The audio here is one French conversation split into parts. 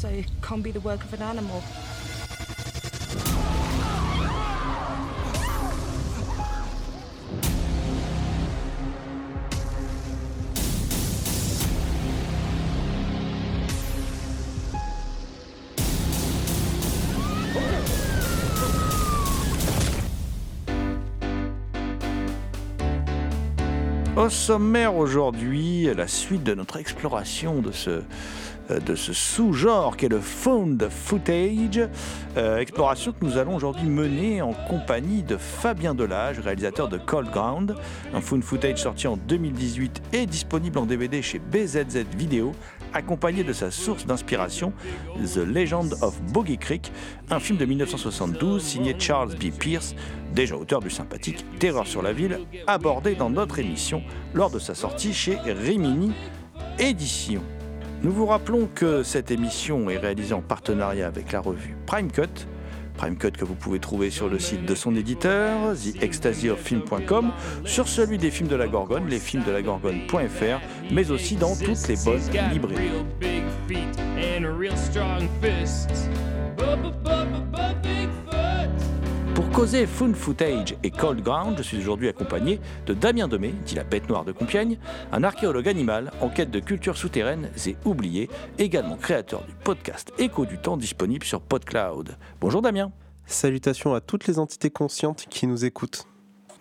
So it can't be the work of an animal. Au sommaire aujourd'hui, la suite de notre exploration de ce, de ce sous-genre qu'est le found footage, euh, exploration que nous allons aujourd'hui mener en compagnie de Fabien Delage, réalisateur de Cold Ground, un found footage sorti en 2018 et disponible en DVD chez BZZ Video, accompagné de sa source d'inspiration, The Legend of Boggy Creek, un film de 1972 signé Charles B. Pierce, déjà auteur du sympathique Terreur sur la ville, abordé dans notre émission lors de sa sortie chez Rimini Édition. Nous vous rappelons que cette émission est réalisée en partenariat avec la revue Prime Cut. Prime Cut que vous pouvez trouver sur le site de son éditeur, TheExtasyOfFilm.com, sur celui des films de la Gorgone, lesfilmsdelagorgone.fr, mais aussi dans toutes les bonnes librairies. Causer Found Footage et Cold Ground, je suis aujourd'hui accompagné de Damien Demey, dit la bête noire de Compiègne, un archéologue animal en quête de cultures souterraines et oubliées, également créateur du podcast Écho du temps disponible sur PodCloud. Bonjour Damien. Salutations à toutes les entités conscientes qui nous écoutent.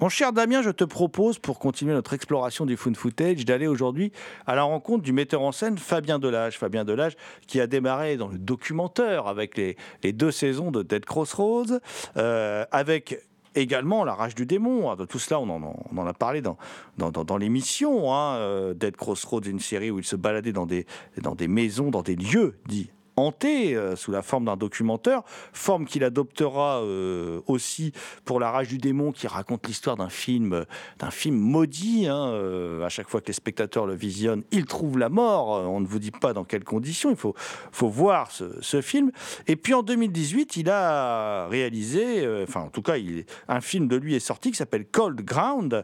Mon cher Damien, je te propose, pour continuer notre exploration du found footage, d'aller aujourd'hui à la rencontre du metteur en scène Fabien Delage. Fabien Delage qui a démarré dans le documentaire avec les, deux saisons de Dead Crossroads, euh, avec également La Rage du Démon. De tout cela, on en, a parlé dans, l'émission. Hein. Euh, Dead Crossroads, une série où il se baladait dans des, dans des maisons, dans des lieux dits hanté euh, sous la forme d'un documentaire, forme qu'il adoptera euh, aussi pour La Rage du démon, qui raconte l'histoire d'un film, d'un film maudit. hein, euh, à chaque fois que les spectateurs le visionnent, ils trouvent la mort. On ne vous dit pas dans quelles conditions. Il faut, faut voir ce, film. Et puis en 2018, il a réalisé, enfin en tout cas, un film de lui est sorti qui s'appelle Cold Ground,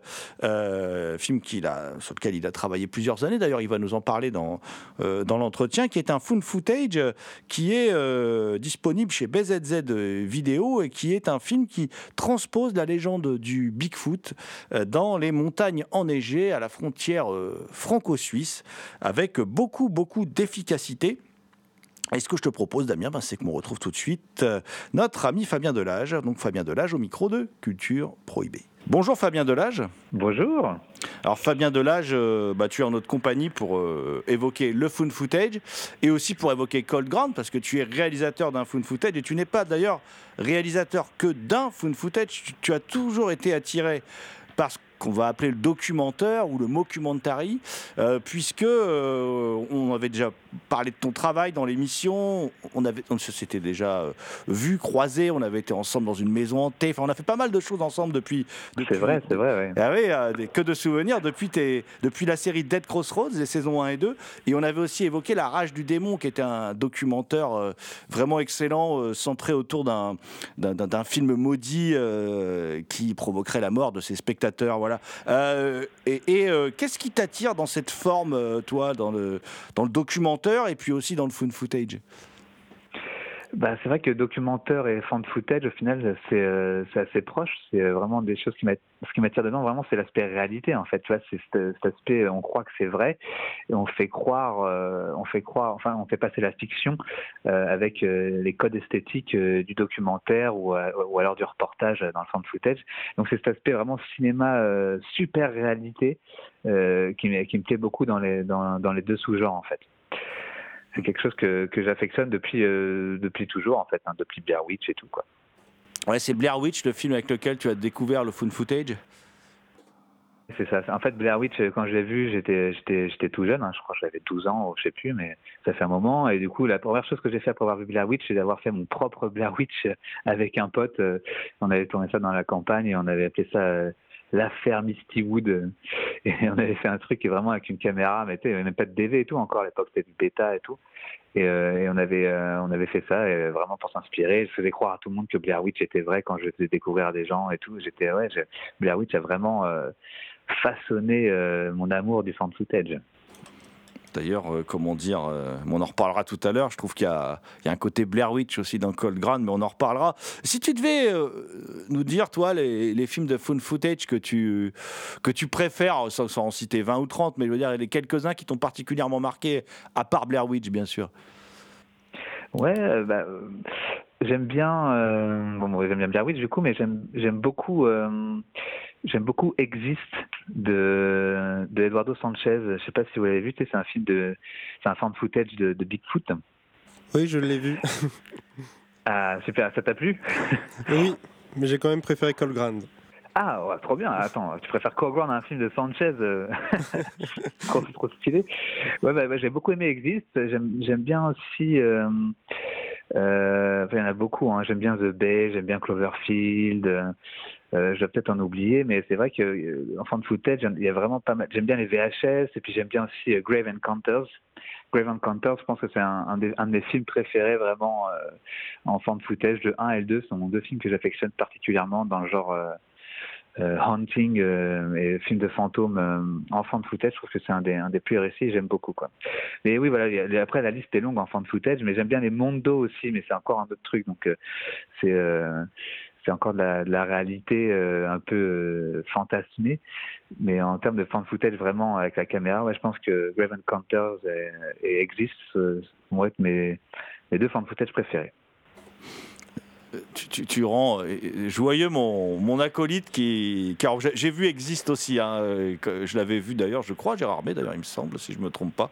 film qu'il a, sur lequel il a travaillé plusieurs années. D'ailleurs, il va nous en parler dans, dans l'entretien, qui est un found footage qui est euh, disponible chez BZZ Vidéo et qui est un film qui transpose la légende du Bigfoot euh, dans les montagnes enneigées à la frontière euh, franco-suisse avec beaucoup, beaucoup d'efficacité. Et ce que je te propose, Damien, ben, c'est qu'on retrouve tout de suite euh, notre ami Fabien Delage. Donc Fabien Delage au micro de Culture Prohibée. Bonjour Fabien Delage. Bonjour. Alors Fabien Delage, euh, bah, tu es en notre compagnie pour euh, évoquer le found footage et aussi pour évoquer Cold Ground parce que tu es réalisateur d'un found footage et tu n'es pas d'ailleurs réalisateur que d'un found footage. Tu, tu as toujours été attiré par ce qu'on va appeler le documentaire ou le mockumentary, euh, puisque euh, on avait déjà parlé de ton travail dans l'émission, on avait, on s'était déjà euh, vu, croisé, on avait été ensemble dans une maison hantée, enfin on a fait pas mal de choses ensemble depuis. depuis C'est vrai, c'est vrai, ouais. ah oui, euh, que de souvenirs depuis, tes, depuis la série Dead Crossroads, les saisons 1 et 2. Et on avait aussi évoqué La Rage du Démon, qui était un documentaire euh, vraiment excellent, centré autour d'un, film maudit qui provoquerait la mort de ses spectateurs. Euh, et euh, qu'est-ce qui t'attire dans cette forme, euh, toi, dans le, dans le documentaire et puis aussi dans le found footage? Bah, c'est vrai que documentaire et fan footage, au final, c'est euh, assez proche. C'est euh, vraiment des choses qui. Ce qui m'attire dedans, vraiment, c'est l'aspect réalité. En fait, tu vois, c'est cet, aspect, on croit que c'est vrai et on fait croire, euh, on fait croire, enfin, on fait passer la fiction euh, avec euh, les codes esthétiques euh, du documentaire ou, ou alors du reportage dans le fan footage. Donc, c'est cet aspect vraiment cinéma super réalité qui, qui me plaît beaucoup dans les dans, dans les deux sous-genres, en fait c'est quelque chose que, que j'affectionne depuis, euh, depuis toujours, en fait, hein, depuis Blair Witch et tout, quoi. Ouais, c'est Blair Witch, le film avec lequel tu as découvert le fun footage? C'est ça. En fait, Blair Witch, euh, quand je l'ai vu, j'étais, j'étais, j'étais tout jeune, hein, je crois que j'avais 12 ans, ou je sais plus, mais ça fait un moment. Et du coup, la première chose que j'ai fait après avoir vu Blair Witch, c'est d'avoir fait mon propre Blair Witch avec un pote. Euh, On avait tourné ça dans la campagne et on avait appelé ça l'affaire Misty Wood. Et on avait fait un truc vraiment avec une caméra, mais il n'y avait même pas de DV et tout encore à l'époque, c'était du bêta et tout. Et, euh, on avait euh, on avait fait ça et vraiment pour s'inspirer. Je faisais croire à tout le monde que Blair Witch était vrai quand je faisais découvrir des gens et tout. J'étais ouais, Blair Witch a vraiment euh, façonné mon amour du fan footage. D'ailleurs, euh, comment dire, euh, on en reparlera tout à l'heure. Je trouve qu'il y, a un côté Blair Witch aussi dans Cold Ground, mais on en reparlera. Si tu devais euh, nous dire, toi, les, films de fun footage que tu, que tu préfères, sans, en citer 20 ou 30, mais je veux dire, les quelques-uns qui t'ont particulièrement marqué, à part Blair Witch, bien sûr. Ouais, bah, j'aime bien, bon, j'aime bien Blair Witch du coup, mais j'aime, beaucoup, j'aime beaucoup Exist de, de Eduardo Sanchez. Je sais pas si vous l'avez vu, c'est un film de, c'est un fan footage de, de Bigfoot. Oui, je l'ai vu. Ah, super, ça t'a plu? Oui, mais j'ai quand même préféré Cold Ground. Ah, ouais, trop bien. Attends, tu préfères Coground à un film de Sanchez euh, trop, trop stylé. Ouais, bah, bah, j'ai beaucoup aimé Exist. J'aime, j'aime bien aussi. Euh, euh, enfin, il y en a beaucoup. Hein. J'aime bien The Bay, j'aime bien Cloverfield. Euh, je vais peut-être en oublier, mais c'est vrai que euh, en fan footage, il y a vraiment pas mal. J'aime bien les VHS et puis j'aime bien aussi euh, Grave Encounters. Grave Encounters, je pense que c'est un, un, de mes films préférés vraiment en fan footage. Le 1 et le 2 sont deux films que j'affectionne particulièrement dans le genre. Euh, Hunting et film de fantômes euh, en fan footage, je trouve que c'est un des, un des plus réussis, j'aime beaucoup. Mais oui, voilà, après la liste est longue en fan footage, mais j'aime bien les Mondo aussi, mais c'est encore un autre truc, donc c'est c'est encore de la, de la réalité euh, un peu euh, fantasmée, mais en termes de fan footage vraiment avec la caméra, ouais, je pense que Grave Encounters et, et vont être mes, mes deux fan footage préférés. Tu, tu- tu rends euh, joyeux mon, mon acolyte qui. Car j'ai vu Existe aussi. hein, euh, que je l'avais vu d'ailleurs, je crois, Gérard May, d'ailleurs, il me semble, si je me trompe pas.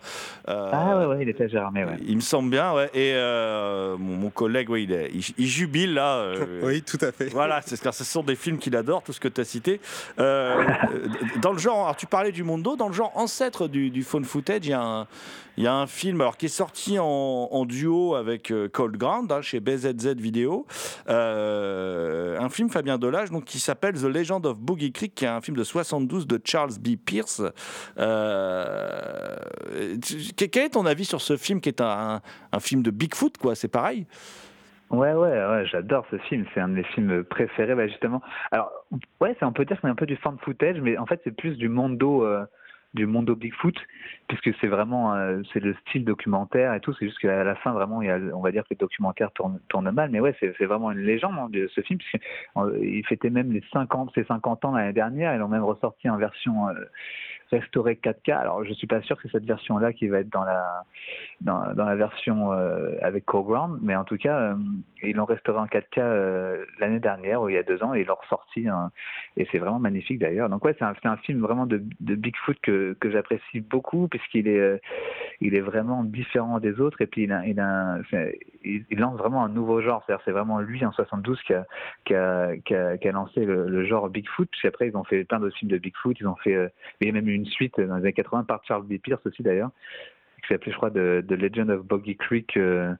Euh, Ah ouais, ouais, il était Gérardmer, ouais. Il me semble bien, ouais. Et euh, mon, mon collègue, ouais, il, est- il, il jubile là. euh, Oui, tout à fait. Voilà, c'est ce sont des films qu'il adore, tout ce que tu as cité. Euh, euh, dans le genre, alors tu parlais du Mondo, dans le genre ancêtre du, du phone footage, il y a un, il y a un film alors, qui est sorti en, duo avec euh, Cold Ground hein, chez BZZ Vidéo. Euh, un film Fabien Delage donc, qui s'appelle The Legend of Boogie Creek, qui est un film de 72 de Charles B. Pierce. Euh, quel est ton avis sur ce film qui est un, film de Bigfoot, quoi? C'est pareil? Ouais, ouais, ouais, j'adore ce film. C'est un de mes films préférés, bah, justement. Alors, ouais, on peut dire que c'est un peu du fan footage, mais en fait, c'est plus du mondo, euh, du mondo Bigfoot, puisque c'est vraiment, euh, c'est le style documentaire et tout. C'est juste qu'à la fin, vraiment, il y a, on va dire que le documentaire tourne, tourne mal, mais ouais, c'est vraiment une légende hein, de ce film, puisqu'il fêtait même les 50, ses 50 ans l'année dernière. Ils l'ont même ressorti en version euh, restaurée 4K. Alors, je suis pas sûr que c'est cette version-là qui va être dans la dans, la version euh, avec Coground, mais en tout cas, euh, ils l'ont restauré en 4K euh, l'année dernière, ou il y a deux ans, et ils l'ont ressorti, hein, et c'est vraiment magnifique d'ailleurs. Donc ouais, c'est un, un film vraiment de, Bigfoot que, que j'apprécie beaucoup, puisqu'il est, euh, il est vraiment différent des autres, et puis il, lance vraiment un nouveau genre, c'est-à-dire c'est vraiment lui en 72 qui a, qui a, lancé le, genre Bigfoot, puis après ils ont fait plein d'autres films de Bigfoot, ils ont fait, il y a même eu une suite dans les années 80 par Charles B. Pierce aussi d'ailleurs, qui s'appelait, je crois, The, Legend of Boggy Creek, euh,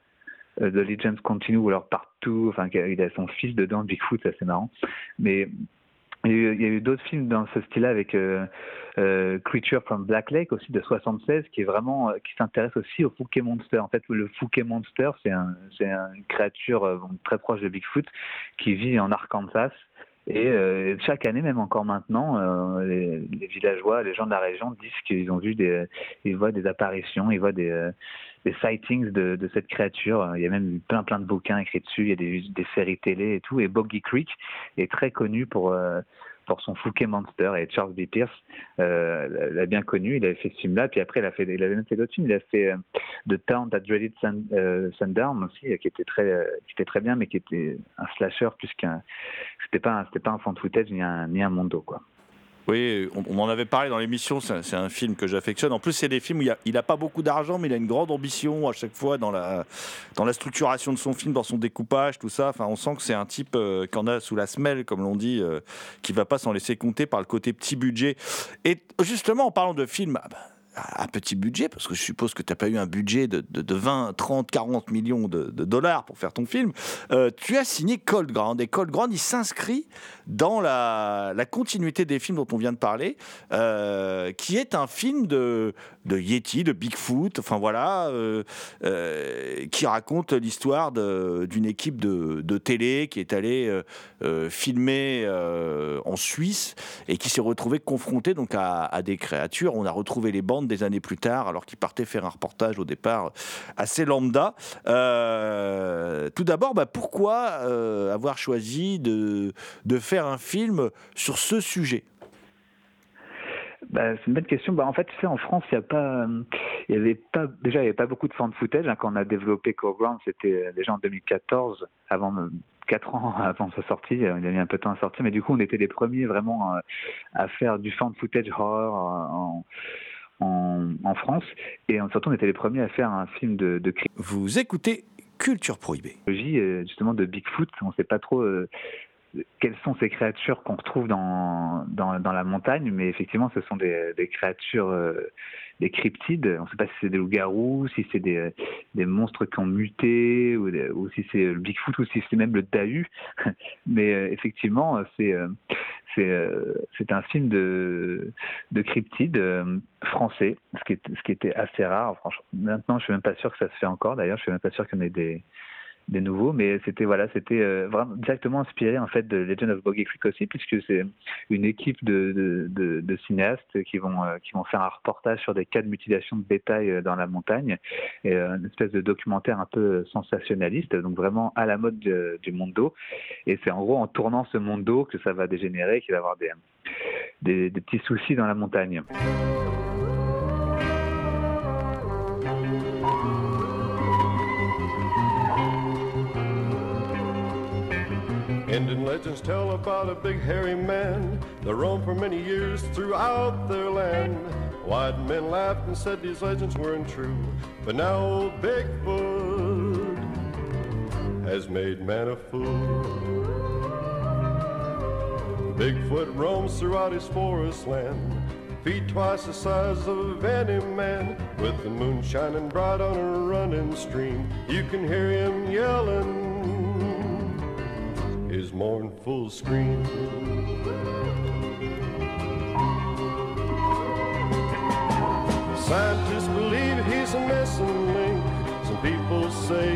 euh, The Legends Continue, ou alors partout, enfin, il a son fils dedans, Bigfoot, c'est assez marrant. Mais il y a eu, d'autres films dans ce style-là avec euh, Creature from Black Lake aussi de 76 qui est vraiment qui s'intéresse aussi au Fouquet Monster. En fait, le Fouquet Monster, c'est un, c'est un- une créature très proche de Bigfoot qui vit en Arkansas. Et euh, chaque année, même encore maintenant, euh, les, les villageois, les gens de la région disent qu'ils ont vu des, ils voient des apparitions, ils voient des, euh, des sightings de, de, cette créature. Il y a même plein plein de bouquins écrits dessus, il y a des, des séries télé et tout. Et Boggy Creek est très connu pour pour son Fouquet Monster et Charles B. Pierce euh, l'a bien connu. Il avait fait ce film-là, puis après il a fait, il avait même fait d'autres films. Il a fait euh, The Town That Dreaded euh, Sundown aussi, qui était très, qui était très bien, mais qui était un slasher plus qu'un, c'était pas, c'était pas un fan footage ni un, ni un mondo quoi. Oui, on, en avait parlé dans l'émission, c'est un, film que j'affectionne. En plus, c'est des films où il n'a pas beaucoup d'argent, mais il a une grande ambition à chaque fois dans la, dans la structuration de son film, dans son découpage, tout ça. Enfin, on sent que c'est un type euh, qui en a sous la semelle, comme l'on dit, euh, qui va pas s'en laisser compter par le côté petit budget. Et justement, en parlant de films, ah bah, un petit budget, parce que je suppose que tu n'as pas eu un budget de, de, 20, 30, 40 millions de, dollars pour faire ton film, euh, tu as signé Cold Ground. Et Cold Ground, il s'inscrit dans la, continuité des films dont on vient de parler, euh, qui est un film de, Yeti, de Bigfoot, enfin voilà, euh, qui raconte l'histoire d'une équipe de, télé qui est allée filmer en Suisse et qui s'est retrouvée confrontée donc à, à des créatures. On a retrouvé les bandes des années plus tard, alors qu'il partait faire un reportage au départ assez lambda. Euh, tout d'abord, bah, pourquoi euh, avoir choisi de, faire un film sur ce sujet? Bah, c'est une bonne question. Bah, en fait, tu sais, en France, il y a pas, y avait pas, déjà, il n'y avait pas beaucoup de fan footage. Hein, quand on a développé Core Ground, c'était déjà en 2014, avant 4 ans avant sa sortie. Il a mis un peu de temps à sortir, mais du coup, on était les premiers vraiment à faire du fan footage horror en, France. Et surtout, on était les premiers à faire un film de, de Vous écoutez Culture Prohibée. Euh, justement, de Bigfoot, on ne sait pas trop euh, quelles sont ces créatures qu'on retrouve dans, dans, dans, la montagne, mais effectivement, ce sont des, des créatures, euh, des cryptides. On ne sait pas si c'est des loups-garous, si c'est des, des, monstres qui ont muté, ou, si c'est le Bigfoot, ou si c'est même le Dahu. mais effectivement, c'est euh, c'est un film de, de cryptide euh, français, ce qui, ce qui était assez rare. Franchement, maintenant, je suis même pas sûr que ça se fait encore. D'ailleurs, je suis même pas sûr en ait des, des nouveaux, mais c'était voilà, c'était euh, vraiment directement inspiré en fait de Legend of Boggy Creek aussi, puisque c'est une équipe de, cinéastes qui vont euh, qui vont faire un reportage sur des cas de mutilation de bétail euh, dans la montagne, et une espèce de documentaire un peu sensationnaliste, donc vraiment à la mode du mondo. Et c'est en gros en tournant ce mondo que ça va dégénérer, qu'il va y avoir des, des, des petits soucis dans la montagne. Indian legends tell about a big hairy man that roamed for many years throughout their land. White men laughed and said these legends weren't true, but now old Bigfoot has made man a fool. Bigfoot roams throughout his forest land, feet twice the size of any man, with the moon shining bright on a running stream. You can hear him yelling mournful scream. Scientists believe he's a missing link. Some people say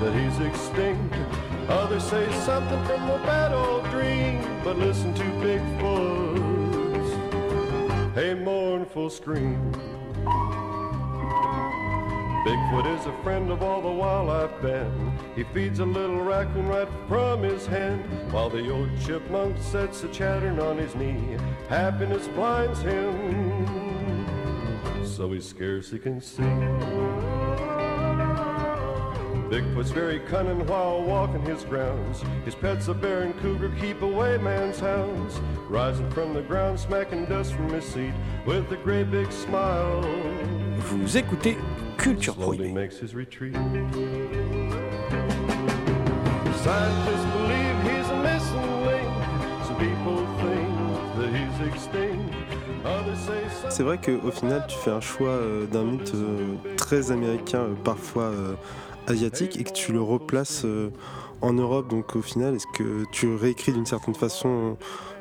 that he's extinct. Others say something from a bad old dream. But listen to Bigfoot's a mournful scream. Bigfoot is a friend of all the wildlife band. He feeds a little raccoon right from his hand, while the old chipmunk sets a chattering on his knee. Happiness blinds him, so he scarcely can see. Bigfoot's very cunning while walking his grounds. His pet's a bear and cougar keep away man's hounds. Rising from the ground, smacking dust from his seat with a great big smile. Vous écoutez Culture Prohibée. C'est vrai qu'au final, tu fais un choix euh, d'un mythe euh, très américain, euh, parfois asiatique, et que tu le replaces en Europe. Donc au final, est-ce que tu réécris d'une certaine façon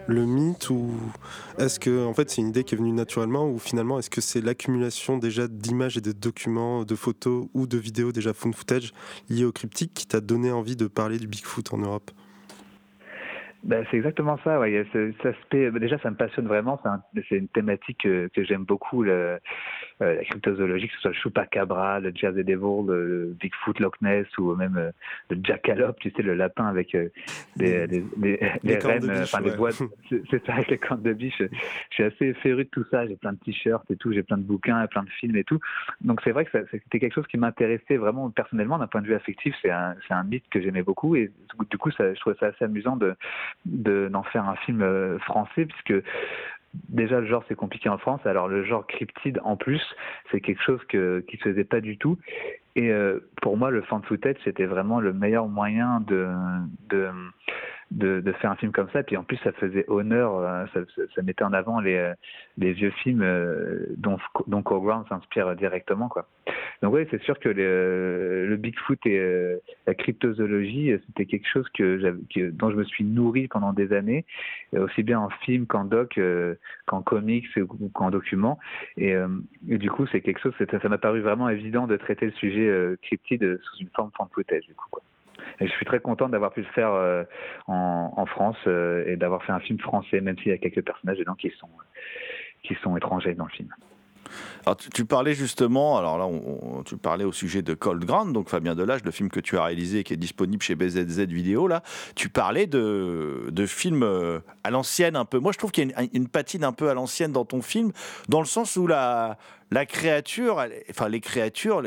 le mythe ou est-ce que en fait c'est une idée qui est venue naturellement ou finalement est-ce que c'est l'accumulation déjà d'images et de documents, de photos ou de vidéos déjà phone footage liées au cryptique qui t'a donné envie de parler du Bigfoot en Europe? Ben, c'est exactement ça. Ouais. Ça, ça, déjà, ça me passionne vraiment. C'est une thématique que, j'aime beaucoup. Le, euh, la cryptozoologie, que ce soit le Chupacabra, le Jersey Devil, le Bigfoot Loch Ness ou même euh, le Jackalope, tu sais, le lapin avec euh, des, des, des, rennes, euh, enfin des boîtes. C'est ça, avec les cornes de biche. Je suis assez féru de tout ça. J'ai plein de t-shirts et tout, j'ai plein de bouquins et plein de films et tout. Donc c'est vrai que c'était quelque chose qui m'intéressait vraiment personnellement d'un point de vue affectif. C'est un, c'est un mythe que j'aimais beaucoup et du coup, ça, je trouvais ça assez amusant de de- d'en faire un film euh, français puisque déjà le genre c'est compliqué en France. Alors le genre cryptide en plus c'est quelque chose que qui se faisait pas du tout. Et euh, pour moi le fan footage c'était vraiment le meilleur moyen de de de, de faire un film comme ça. Puis en plus, ça faisait honneur, euh, ça, ça- mettait en avant les, euh, les vieux films euh, dont, dont Coreground s'inspire directement. Quoi. Donc oui, c'est sûr que le, le Bigfoot et la cryptozoologie, c'était quelque chose que que, dont je me suis nourri pendant des années, aussi bien en film qu'en doc, qu'en comics ou qu'en document. Et, et du coup, c'est quelque chose, ça m'a paru vraiment évident de traiter le sujet cryptide sous une forme fan footage. Du coup, quoi. Et je suis très content d'avoir pu le faire euh, en, France euh, et d'avoir fait un film français, même s'il y a quelques personnages dedans qui sont, qui sont étrangers dans le film. Alors, tu, parlais justement, alors là, on- on- tu parlais au sujet de Cold Ground, donc Fabien Delage, le film que tu as réalisé et qui est disponible chez BZZ Vidéo, là. Tu parlais de, de films euh, à l'ancienne un peu. Moi, je trouve qu'il y a une patine un peu à l'ancienne dans ton film, dans le sens où la, la créature, elle- enfin, les créatures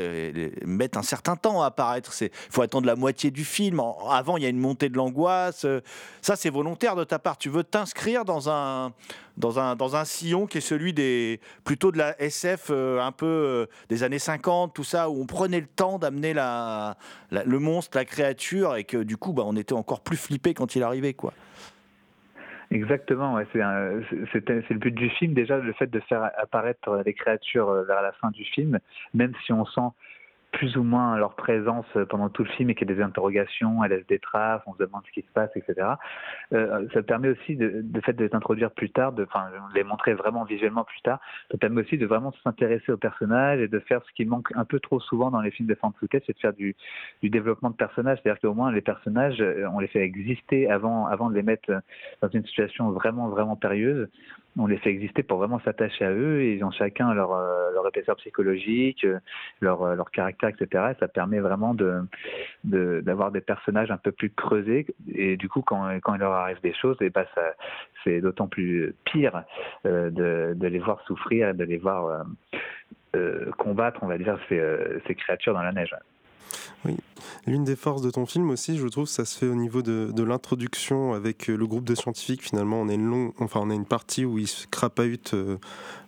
mettent un certain temps à apparaître. Il faut attendre la moitié du film. Avant, il y a une montée de l'angoisse. Euh, Ça, c'est volontaire de ta part. Tu veux t'inscrire dans un, dans, un, dans un sillon qui est celui des, plutôt de la SF euh, un peu euh, des années 50, tout ça, où on prenait le temps d'amener la- le monstre, la créature, et que du coup, bah, on était encore plus flippé quand il arrivait. quoi. Exactement, ouais, c'est le but du film. Déjà, le fait de faire apparaître les créatures euh, vers la fin du film, même si on sent plus ou moins leur présence pendant tout le film et qu'il y a des interrogations, elles laissent des traces, on se demande ce qui se passe, etc. Euh, ça permet aussi, de, de fait de les introduire plus tard, de, enfin, les montrer vraiment visuellement plus tard, ça permet aussi de vraiment s'intéresser aux personnages et de faire ce qui manque un peu trop souvent dans les films de fan c'est de faire du, du développement de personnages, c'est-à-dire qu'au moins les personnages, euh, on les fait exister avant, avant de les mettre dans une situation vraiment, vraiment périlleuse. On les fait exister pour vraiment s'attacher à eux et ils ont chacun leur, euh, leur épaisseur psychologique, euh, leur, leur caractère, etc. Et ça permet vraiment d'avoir des personnages un peu plus creusés et du coup quand, il leur arrive des choses, et ben c'est d'autant plus pire euh, de, les voir souffrir de les voir euh, euh, combattre, on va dire, ces, créatures dans la neige. L'une des forces de ton film aussi, je trouve, ça se fait au niveau de, l'introduction avec le groupe de scientifiques. Finalement, on a une enfin, on a une partie où ils se crapahutent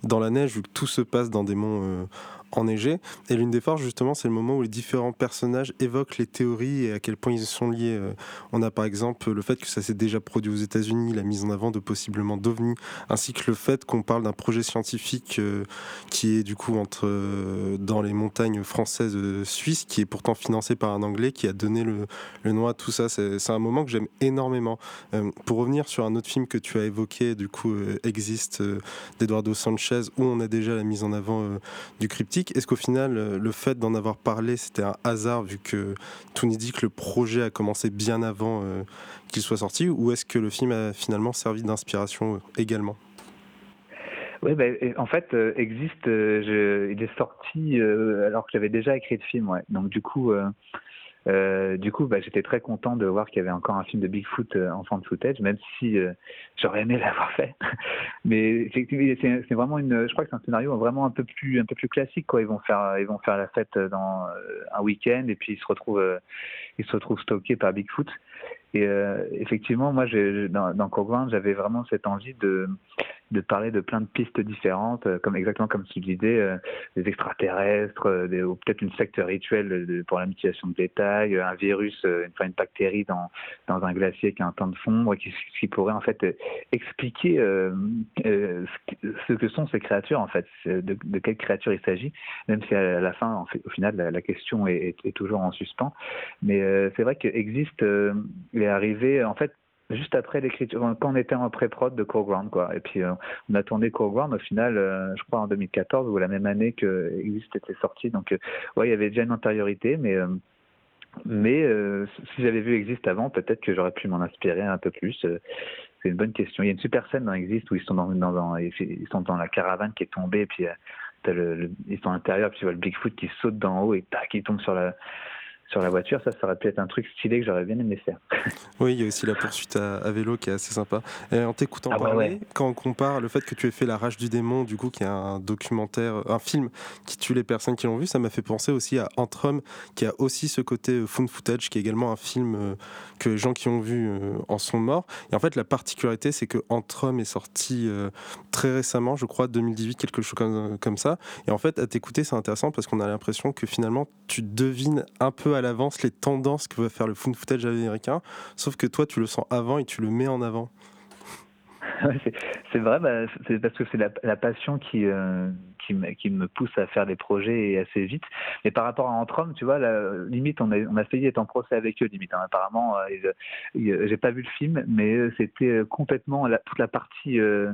dans la neige, vu que tout se passe dans des monts enneigés. Et l'une des forces, justement, c'est le moment où les différents personnages évoquent les théories et à quel point ils sont liés. Euh, On a par exemple le fait que ça s'est déjà produit aux États-Unis, la mise en avant de possiblement d'ovnis, ainsi que le fait qu'on parle d'un projet scientifique euh, qui est du coup entre euh, dans les montagnes françaises suisses, qui est pourtant financé par un Anglais qui a donné le, le nom à tout ça. C'est un moment que j'aime énormément. Pour revenir sur un autre film que tu as évoqué, du coup, Existe d'Eduardo Sanchez, où on a déjà la mise en avant du cryptique. Est-ce qu'au final, euh, le fait d'en avoir parlé, c'était un hasard, vu que tout dit que le projet a commencé bien avant euh, qu'il soit sorti, ou est-ce que le film a finalement servi d'inspiration euh, également? Oui, et en fait, Existe, il est sorti alors que j'avais déjà écrit le film, ouais. Donc du coup, euh, du coup, bah, j'étais très content de voir qu'il y avait encore un film de Bigfoot euh, en fan footage, même si euh, j'aurais aimé l'avoir fait. Mais effectivement, c'est vraiment une, je crois que c'est un scénario vraiment un peu plus, un peu plus classique, quoi. Ils vont faire, ils vont faire la fête dans euh, un week-end et puis ils se retrouvent, euh, ils se retrouvent stockés par Bigfoot. Et euh, effectivement, moi, dans, dans j'avais vraiment cette envie de de parler de plein de pistes différentes, euh, comme exactement comme tu disais, euh, des extraterrestres, euh, peut-être une secte rituelle pour la mutilation de bétail, un virus, euh, enfin une bactérie dans, dans un glacier qui a un temps de fondre, qui, qui pourrait en fait expliquer ce, que- sont ces créatures en fait, de, de quelles créatures il s'agit, même si à la fin, au final, la, question est, toujours en suspens. Mais c'est vrai que Existe euh, est arrivé en fait juste après l'écriture, quand on était en pré-prod de Coreground, quoi. Et puis, euh, on a tourné Coreground au final, euh, je crois en 2014 ou la même année que Exist était sorti. Donc, euh, ouais, il y avait déjà une antériorité, mais euh, mais si j'avais vu Exist avant, peut-être que j'aurais pu m'en inspirer un peu plus. C'est une bonne question. Il y a une super scène dans Exist où ils sont dans, la caravane qui est tombée, et puis ils sont à l'intérieur, puis tu vois le Bigfoot qui saute d'en haut et tac, il tombe sur la sur la voiture. Ça, ça aurait pu être un truc stylé que j'aurais bien aimé faire. Oui, il y a aussi la poursuite à, à vélo qui est assez sympa. Et en t'écoutant Ah parler, ouais. quand on compare le fait que tu aies fait La Rage du démon, du coup, qui est un documentaire, un film qui tue les personnes qui l'ont vu, ça m'a fait penser aussi à Antrum, qui a aussi ce côté found footage, qui est également un film euh, que les gens qui ont vu euh, en sont morts. Et en fait, la particularité, c'est que Antrum est sorti euh, très récemment, je crois, 2018, quelque chose comme, comme ça. Et en fait, à t'écouter, c'est intéressant parce qu'on a l'impression que finalement, tu devines un peu à l'avance les tendances que va faire le found footage américain, sauf que toi, tu le sens avant et tu le mets en avant. C'est- vrai, bah, c'est parce que c'est la, passion qui, euh, qui, me, pousse à faire des projets et assez vite. Mais par rapport à Antrum, tu vois, limite, on a, on a failli être en procès avec eux, limite. hein. Apparemment, euh, ils- j'ai pas vu le film, mais euh, c'était euh, complètement toute la partie, euh,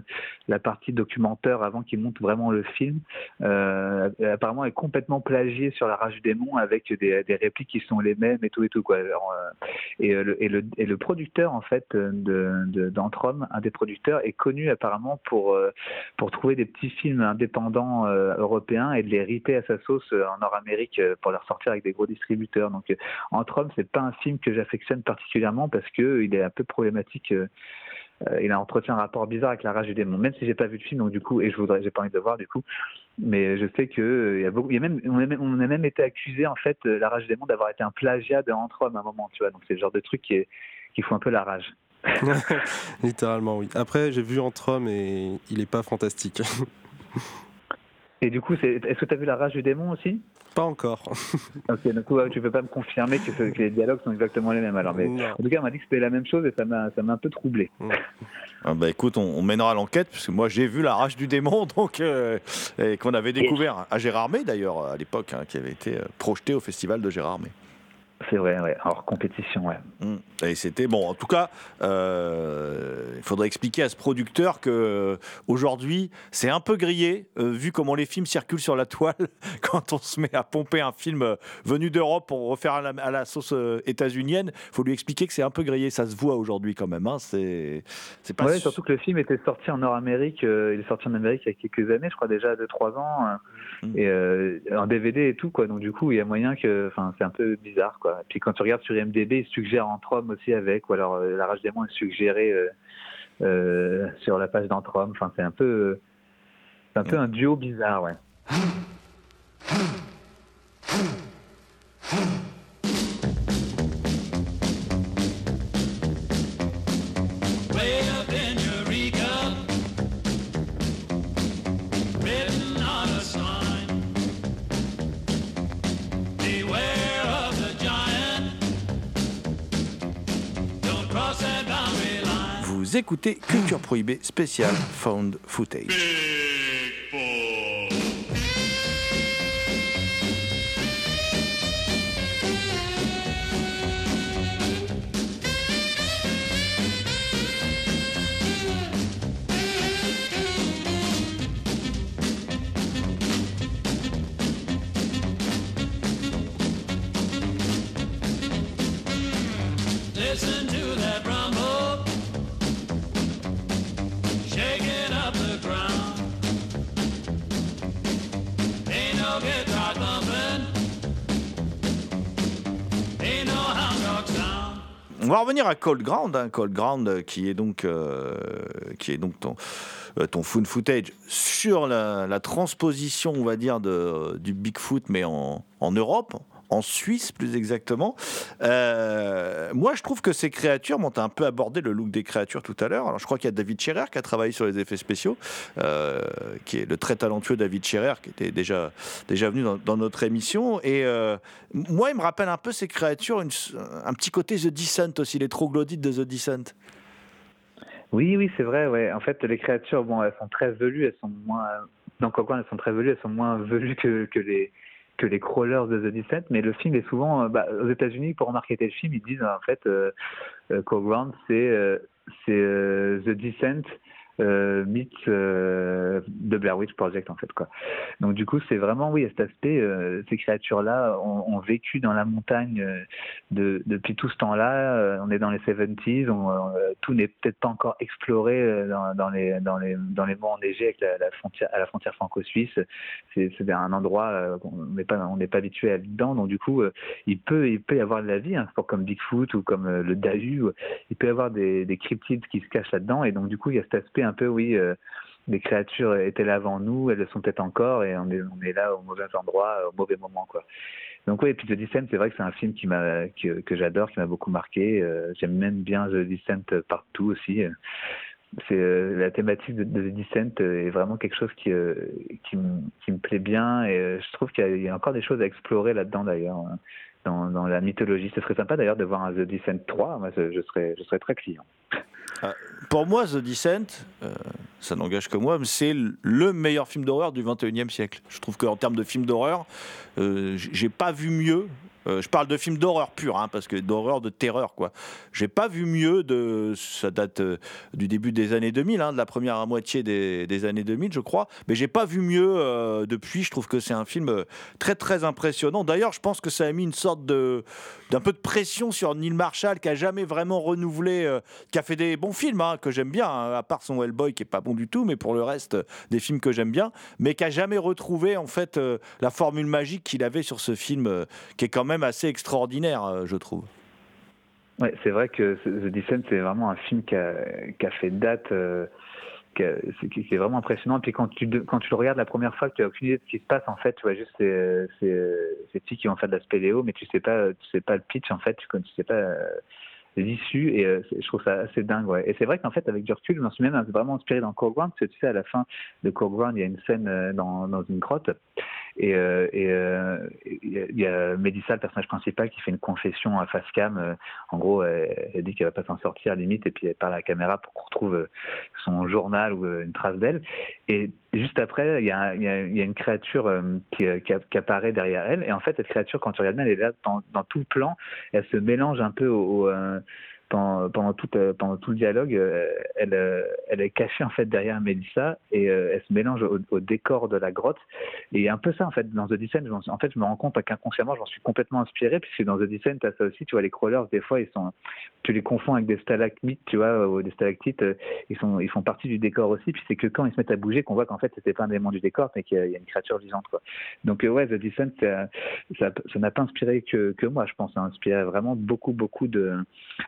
documentaire avant qu'ils montent vraiment le film. Euh, apparemment, est complètement plagié sur la rage du démon avec des, répliques qui sont les mêmes et tout et tout euh, et, euh, le, producteur en fait de d'Antrum, un des producteurs, est connu apparemment pour euh, pour trouver des petits films indépendants euh, européens et de les ripper à sa sauce euh, en Nord-Amérique pour les ressortir avec des gros distributeurs. Donc euh, Antrum, c'est pas un film que j'affectionne particulièrement parce que euh, il est un peu problématique. il a entretient un rapport bizarre avec la rage du démon, même si j'ai pas vu le film, donc du coup, et je voudrais, j'ai pas envie de le voir du coup, mais je sais que y a beaucoup, y a même, on a même, été accusé en fait, la rage du démon d'avoir été un plagiat de Antrum à un moment, tu vois, donc c'est le genre de truc qui est, qui fout un peu la rage. Littéralement, oui. Après, j'ai vu Antrum et il est pas fantastique. Et du coup, c'est, est-ce que tu as vu la rage du démon aussi? Pas encore. Ok, donc ouais, tu peux pas me confirmer que, les dialogues sont exactement les mêmes alors, mais Non. en tout cas, on m'a dit que c'était la même chose et ça m'a, ça m'a un peu troublé. Ah bah écoute, on, on mènera l'enquête, parce que moi j'ai vu La Rage du démon, donc, euh, et qu'on avait découvert à Gérardmer d'ailleurs à l'époque, hein, qui avait été euh, projeté au festival de Gérardmer. C'est vrai, ouais, hors compétition, ouais. Mm. Et c'était bon. En tout cas, euh, il faudrait expliquer à ce producteur que euh, aujourd'hui, c'est un peu grillé euh, vu comment les films circulent sur la toile. Quand on se met à pomper un film venu d'Europe pour refaire à la, à la sauce états-unienne, faut lui expliquer que c'est un peu grillé. Ça se voit aujourd'hui quand même. Hein. C'est, c'est pas. Ouais, su- surtout que le film était sorti en Nord-Amérique, euh, il est sorti en Amérique il y a quelques années, je crois déjà 2-3 ans, Mm. et euh, en DVD et tout, quoi. Donc du coup, il y a moyen que, enfin, c'est un peu bizarre, quoi. Et puis quand tu regardes sur IMDb, il suggère Antrum aussi avec, ou alors euh, La Rage des Démons est suggéré euh, euh, sur la page d'Antrum. Enfin, c'est un peu, c'est un peu un duo bizarre, ouais. écoutez Culture Prohibée spécial Found Footage. À Cold Ground, hein, Cold Ground euh, qui est donc, euh, qui est donc ton, euh, ton found footage sur la, transposition, on va dire, de, du Bigfoot, mais en, en Europe, en Suisse plus exactement. Euh, moi, je trouve que ces créatures, bon, tu as un peu abordé le look des créatures tout à l'heure. Alors, je crois qu'il y a David Scherer qui a travaillé sur les effets spéciaux, euh, qui est le très talentueux David Scherer, qui était déjà, déjà venu dans, dans notre émission. Et euh, moi, il me rappelle un peu ces créatures, un petit côté The Descent aussi, les troglodytes de The Descent. Oui, oui, c'est vrai. Ouais. En fait, les créatures, bon, elles sont très velues, elles sont moins. Donc, quoi, elles sont très velues, elles sont moins velues que, que les que les crawlers de The Descent, mais le film est souvent euh, bah, aux États-Unis pour marketer le film, ils disent en fait euh, euh, euh, c'est The Descent euh, mythe euh, de Blair Witch Project en fait quoi. Donc du coup c'est vraiment oui cet aspect euh, ces créatures là ont, ont, vécu dans la montagne euh, de, depuis tout ce temps-là. Euh, on est dans les 70s, on, euh, tout n'est peut-être pas encore exploré dans, dans, les dans les dans les monts enneigés avec la, la frontière à la frontière franco-suisse. C'est un endroit on n'est pas on n'est pas habitué à être dedans donc du coup il peut il peut y avoir de la vie hein, comme Bigfoot ou comme le Dahu il peut y avoir des, des cryptides qui se cachent là-dedans et donc du coup il y a cet aspect un peu, oui, euh, les créatures étaient là avant nous, elles le sont peut-être encore, et on est, là au mauvais endroit, au mauvais moment, quoi. Donc oui, et puis The Descent, c'est vrai que c'est un film que, j'adore, qui m'a beaucoup marqué. Euh, j'aime même bien The Descent partout aussi. C'est euh, la thématique de, The Descent est vraiment quelque chose qui, euh, me plaît bien, et je trouve qu'il y, a encore des choses à explorer là-dedans d'ailleurs. Hein, dans, la mythologie. Ce serait sympa d'ailleurs de voir un The Descent 3. Moi, je, serais, très client. Euh, pour moi, The Descent, euh, ça n'engage que moi, mais c'est le meilleur film d'horreur du 21e siècle. Je trouve qu'en termes de film d'horreur, euh, j'ai pas vu mieux euh, je parle de films d'horreur pur, hein, parce que d'horreur, de terreur, quoi. J'ai pas vu mieux de. Ça date euh, du début des années 2000, hein, de la première moitié des, années 2000, je crois. Mais j'ai pas vu mieux euh, depuis. Je trouve que c'est un film très, très impressionnant. D'ailleurs, je pense que ça a mis une sorte de d'un peu de pression sur Neil Marshall, qui a jamais vraiment renouvelé, qui a fait des bons films, hein, que j'aime bien, à part son Hellboy, qui est pas bon du tout, mais pour le reste, des films que j'aime bien, mais qui a jamais retrouvé, en fait, la formule magique qu'il avait sur ce film, qui est quand même assez extraordinaire, euh, je trouve. Ouais, c'est vrai que The Descent, c'est vraiment un film qui a, fait date, euh, qui, est vraiment impressionnant. Puis quand tu, quand tu le regardes la première fois, tu n'as aucune idée de ce qui se passe, en fait, tu vois juste ces, ces filles qui vont faire de la spéléo, mais tu sais pas, tu sais pas le pitch, en fait, tu, tu sais pas euh, l'issue, et euh, je trouve ça assez dingue. Et c'est vrai qu'en fait, avec du recul, je m'en suis même vraiment inspiré dans Core Ground, parce que tu sais, à la fin de Core Ground, il y a une scène euh, dans, dans une grotte, et euh, il euh, y, y, a Mélissa, le personnage principal, qui fait une confession à face cam. Euh, en gros, elle, elle dit qu'elle va pas s'en sortir limite, et puis elle parle à la caméra pour qu'on retrouve son journal ou une trace d'elle. Et juste après, il y, y, a, y a une créature qui, qui, qui, apparaît derrière elle. Et en fait, cette créature, quand tu regardes bien, elle est là dans, dans tout le plan. Elle se mélange un peu au, au pendant, pendant, tout, euh, pendant tout le dialogue, euh, elle, euh, elle est cachée en fait derrière Melissa et elle se mélange au, au, décor de la grotte. Et un peu ça en fait dans The Descent. En fait, je me rends compte qu'inconsciemment, j'en suis complètement inspiré puisque dans The Descent, as ça aussi. Tu vois, les crawlers des fois, ils sont, tu les confonds avec des stalagmites, tu vois, ou des stalactites. Ils sont, ils font partie du décor aussi. Puis c'est que quand ils se mettent à bouger qu'on voit qu'en fait, c'était pas un élément du décor, mais qu'il y, a une créature vivante. Quoi. Donc ouais, The Descent, ça, n'a pas inspiré que, que moi, je pense. Ça a inspiré vraiment beaucoup, beaucoup de.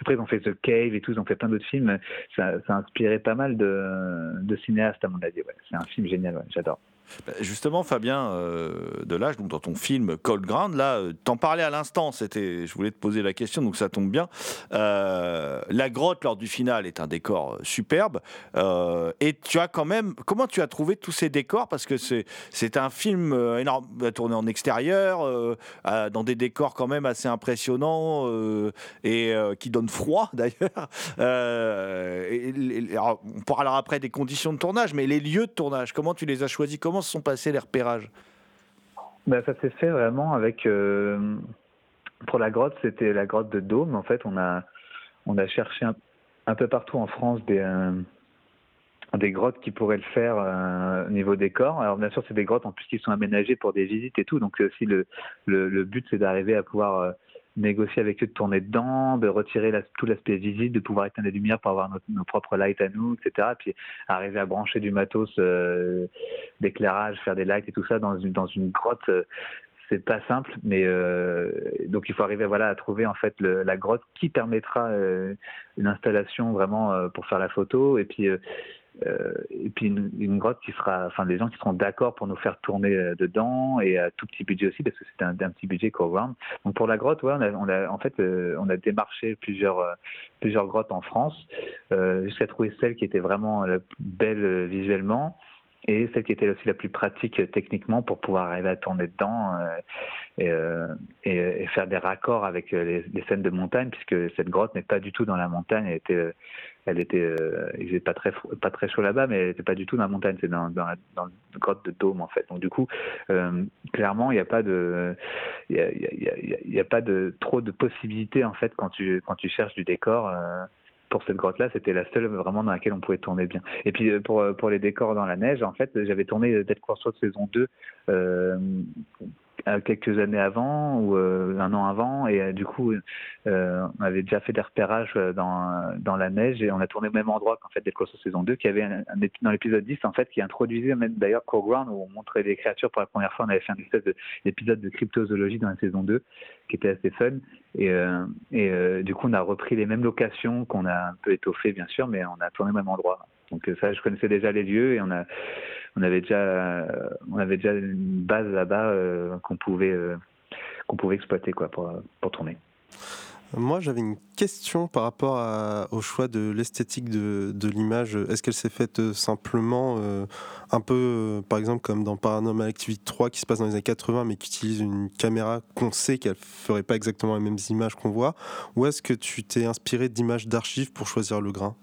Après, fait The Cave et tout, ils ont fait plein d'autres films. Ça, ça, a inspiré pas mal de, cinéastes, à mon avis. C'est un film génial, j'adore. Bah, justement, Fabien euh, Delage, donc dans ton film Cold Ground, là, euh, t'en parlais à l'instant. C'était, je voulais te poser la question, donc ça tombe bien. Euh, la grotte lors du final est un décor superbe, euh, et tu as quand même, comment tu as trouvé tous ces décors? Parce que c'est un film énorme, tourné en extérieur, dans des décors quand même assez impressionnants et qui donne froid d'ailleurs. on parlera après des conditions de tournage, mais les lieux de tournage, comment tu les as choisis? Comment sont passés les repérages ben, Ça s'est fait vraiment avec. Euh, pour la grotte, c'était la grotte de Dôme. En fait, on a, on a cherché un, peu partout en France des. Euh, des grottes qui pourraient le faire euh, au niveau décor. Alors bien sûr, c'est des grottes en plus qui sont aménagées pour des visites et tout. Donc aussi le, le, but, c'est d'arriver à pouvoir négocier avec eux de tourner dedans, de retirer la, tout l'aspect visite, de pouvoir éteindre les lumières pour avoir nos propres lights à nous, etc. Puis arriver à brancher du matos euh, d'éclairage, faire des lights et tout ça dans une, dans une grotte. Euh, c'est pas simple, mais euh, donc il faut arriver voilà à trouver en fait le, la grotte qui permettra euh, une installation vraiment euh, pour faire la photo et puis euh, et puis une, grotte qui sera, enfin des gens qui seront d'accord pour nous faire tourner euh, dedans et à tout petit budget aussi parce que c'était un, petit budget Core Ground. Donc pour la grotte, ouais, on a, en fait euh, on a démarché plusieurs euh, plusieurs grottes en France euh, jusqu'à trouver celle qui était vraiment la plus belle visuellement et celle qui était aussi la plus pratique techniquement pour pouvoir arriver à tourner dedans euh, euh, et, faire des raccords avec les, les, scènes de montagne puisque cette grotte n'est pas du tout dans la montagne elle était elle était euh, il faisait pas très pas très chaud là-bas mais elle était pas du tout dans la montagne c'est dans la, grotte de Dôme en fait donc du coup euh, clairement il n'y a pas de de trop de possibilités en fait quand tu cherches du décor pour cette grotte-là, c'était la seule vraiment dans laquelle on pouvait tourner bien. Et puis euh, pour, euh, les décors dans la neige, en fait, j'avais tourné Dead Crossroads saison 2 euh, euh, quelques années avant ou euh, un an avant et euh, du coup euh, on avait déjà fait des repérages euh, dans, dans la neige et on a tourné au même endroit qu'en fait Dead Crossroads saison 2 qui avait un, un dans l'épisode 10 en fait qui introduisait même d'ailleurs Core Ground où on montrait des créatures pour la première fois. On avait fait un espèce de- d'épisode de cryptozoologie dans la saison 2 qui était assez fun. Et, euh, et euh, du coup on a repris les mêmes locations qu'on a un peu étoffées bien sûr mais on a tourné au même endroit donc euh, ça je connaissais déjà les lieux et on euh, avait déjà une base là-bas euh, qu'on pouvait exploiter pour tourner. Moi, j'avais une question par rapport au choix de l'esthétique de, l'image. Est-ce qu'elle s'est faite simplement un peu, par exemple, comme dans Paranormal Activity 3 qui se passe dans les années 80 mais qui utilise une caméra qu'on sait qu'elle ferait pas exactement les mêmes images qu'on voit? Ou est-ce que tu t'es inspiré d'images d'archives pour choisir le grain?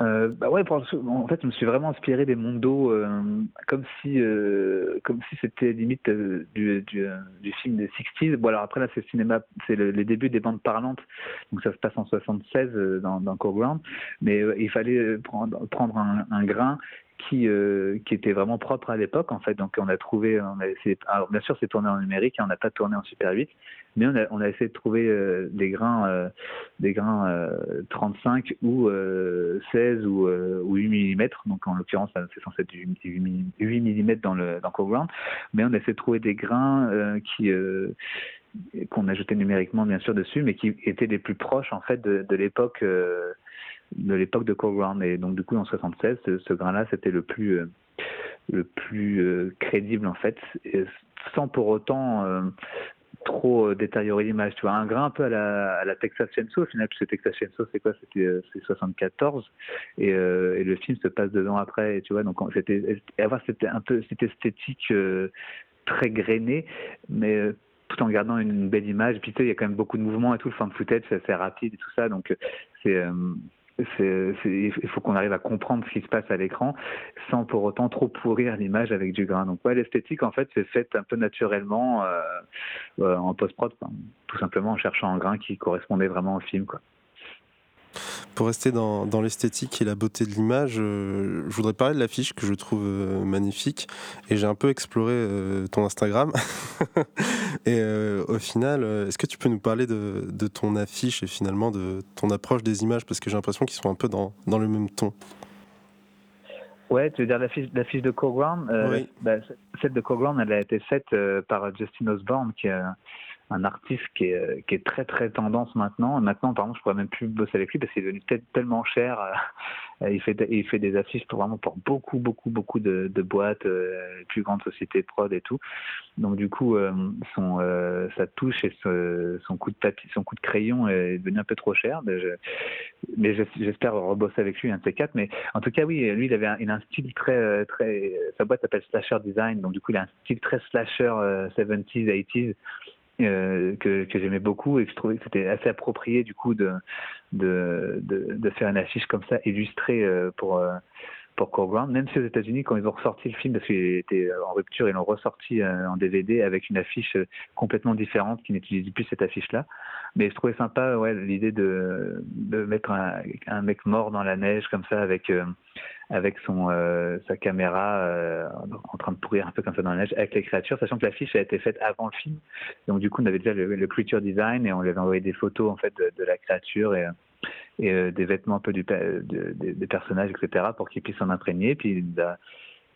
Euh, bah ouais, en fait, je me suis vraiment inspiré des mondos euh, comme si, euh, comme si c'était limite euh, du, du, euh, du film des 60s. Bon, alors après là, c'est le cinéma, c'est le- les débuts des bandes parlantes, donc ça se passe en 76 euh, dans, dans Core Ground, mais il fallait prendre, prendre un, un grain qui, euh, était vraiment propre à l'époque en fait. Donc on a trouvé, alors bien sûr c'est tourné en numérique, et on n'a pas tourné en Super 8, mais on a, on a essayé de trouver euh, des grains, euh, des grains euh, 35 ou euh, 16 ou, ou 8 mm. Donc en l'occurrence c'est censé être du 8 mm dans le dans Core Ground, mais on a essayé de trouver des grains qui qu'on a jeté numériquement bien sûr dessus, mais qui étaient les plus proches en fait de, l'époque de l'époque de Core Ground. Et donc du coup en 76, ce, grain-là c'était le plus euh, le plus euh, crédible en fait, sans pour autant euh, trop détériorer l'image. Tu vois, un grain un peu à la, à Texas Chainsaw au final, puisque Texas Chainsaw c'est quoi? C'était euh, c'est 74 et, et le film se passe deux ans après. Et tu vois, donc on- c'était un peu cette esthétique très grainée, mais tout en gardant une belle image. Puis tu sais, il y a quand même beaucoup de mouvements et tout. Le fan footage, c'est assez rapide et tout ça, donc euh, il faut qu'on arrive à comprendre ce qui se passe à l'écran sans pour autant trop pourrir l'image avec du grain. Donc ouais, l'esthétique en fait c'est faite un peu naturellement euh, euh, en post-prod, tout simplement en cherchant un grain qui correspondait vraiment au film. Quoi. Pour rester dans, dans l'esthétique et la beauté de l'image, euh, je voudrais parler de l'affiche que je trouve euh, magnifique. Et j'ai un peu exploré euh, ton Instagram. et au final, est-ce que tu peux nous parler de, de ton affiche et finalement de ton approche des images? Parce que j'ai l'impression qu'ils sont un peu dans, dans le même ton. Ouais, tu veux dire l'affiche, l'affiche de Core Ground Euh, Oui. bah, Celle de Core Ground, elle a été faite par Justin Osborne, qui est un- artiste qui est, euh, qui est très très tendance maintenant. Maintenant, par exemple, je pourrais même plus bosser avec lui parce qu'il est devenu peut-être tellement cher. euh, il, fait, il fait des affiches pour vraiment pour beaucoup beaucoup beaucoup de, de boîtes, euh, plus grandes sociétés prod et tout. Donc du coup, euh, son, euh, sa touche et son coup de papier, son coup de crayon est devenu un peu trop cher. Mais je- mais j'es- j'espère rebosser avec lui un de ces quatre. Mais en tout cas, oui, lui, il avait un, il a un style très, euh, très. Sa boîte s'appelle Slasher Design, donc du coup, il a un style très slasher euh, 70s, 80s. Euh, que, que j'aimais beaucoup et que je trouvais que c'était assez approprié du coup de, de, de, de faire une affiche comme ça illustrée euh, pour, euh, pour même si aux États-Unis, quand ils ont ressorti le film, parce qu'il était en rupture, ils l'ont ressorti euh, en DVD avec une affiche euh, complètement différente qui n'utilise plus cette affiche-là. Mais je trouvais sympa ouais, l'idée de, de mettre un, un mec mort dans la neige comme ça avec, avec son, euh, sa caméra euh, en train de pourrir un peu comme ça dans la neige avec les créatures, sachant que l'affiche a été faite avant le film. Donc du coup, on avait déjà le, le creature design et on lui avait envoyé des photos en fait de, de la créature et, et euh, des vêtements un peu du, de- de- des personnages, etc., pour qu'il puisse s'en imprégner. Puis il a,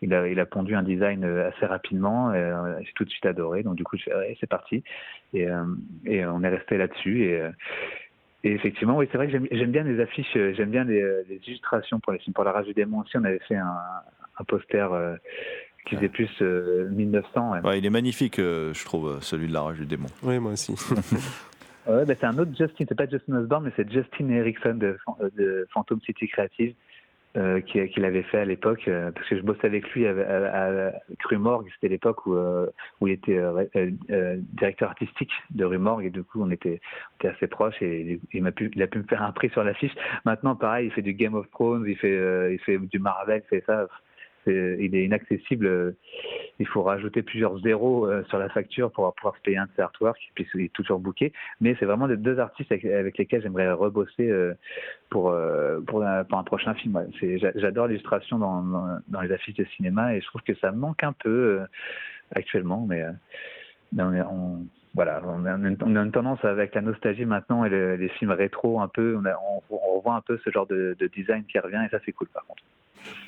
il a, il a pondu un design euh, assez rapidement. Et, euh, j'ai tout de suite adoré. Donc du coup, ouais, c'est parti. Et, euh, et on est resté là-dessus. Et, et effectivement, oui, c'est vrai que j'aime, bien les affiches, euh, j'aime bien les, euh, les illustrations pour les films. Pour la rage du démon aussi, on avait fait un, un poster euh, qui faisait plus euh, 1900. ouais. Ouais, il est magnifique, euh, je trouve, celui de la rage du démon. Oui, moi aussi. Ouais, bah, c'est un autre Justin, c'est pas Justin Osborne, mais c'est Justin Erickson de, de Phantom City Creative euh, qui, qui l'avait fait à l'époque, euh, parce que je bossais avec lui à, à, c'était l'époque où, euh, où il était euh, euh, directeur artistique de Rue Morgue, et du coup on était, assez proches, et il, m'a pu, il a pu me faire un prix sur l'affiche. Maintenant, pareil, il fait du Game of Thrones, il fait, il fait du Marvel, il fait ça. Il est inaccessible. euh, Il faut rajouter plusieurs zéros euh, sur la facture pour pouvoir payer un de ses artworks, puis il est toujours booké. Mais c'est vraiment les deux artistes avec, lesquels j'aimerais rebosser euh, pour, pour, un, prochain film. J'adore l'illustration dans, dans, les affiches de cinéma et je trouve que ça manque un peu actuellement, mais, on, voilà, a, une, tendance avec la nostalgie maintenant et le- les films rétro un peu, on, revoit un peu ce genre de design qui revient et ça c'est cool par contre.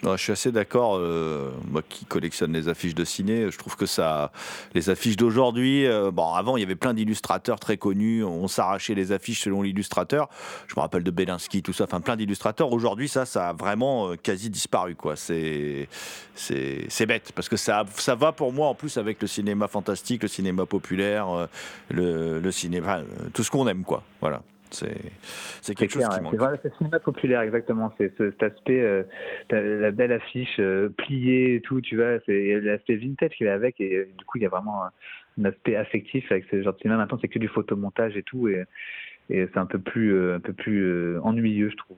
Je suis assez d'accord. euh, moi qui collectionne les affiches de ciné, je trouve que ça, les affiches d'aujourd'hui, euh, bon, avant il y avait plein d'illustrateurs très connus, on s'arrachait les affiches selon l'illustrateur. Je me rappelle de Belinsky, tout ça, enfin plein d'illustrateurs. Aujourd'hui, ça, ça a vraiment euh, quasi disparu, quoi. C'est, c'est, bête parce que ça, ça va pour moi en plus avec le cinéma fantastique, le cinéma populaire, le, cinéma, tout ce qu'on aime, quoi. Voilà. C'est, quelque chose qui manque. c'est vrai, c'est le cinéma populaire exactement. C'est ce- cet aspect, euh, la belle affiche euh, pliée et tout, tu vois. C'est l'aspect vintage qu'il a avec et euh, du coup il y a vraiment un, aspect affectif avec ce genre de cinéma. Maintenant c'est que du photomontage et tout et, et c'est un peu plus un peu plus ennuyeux je trouve.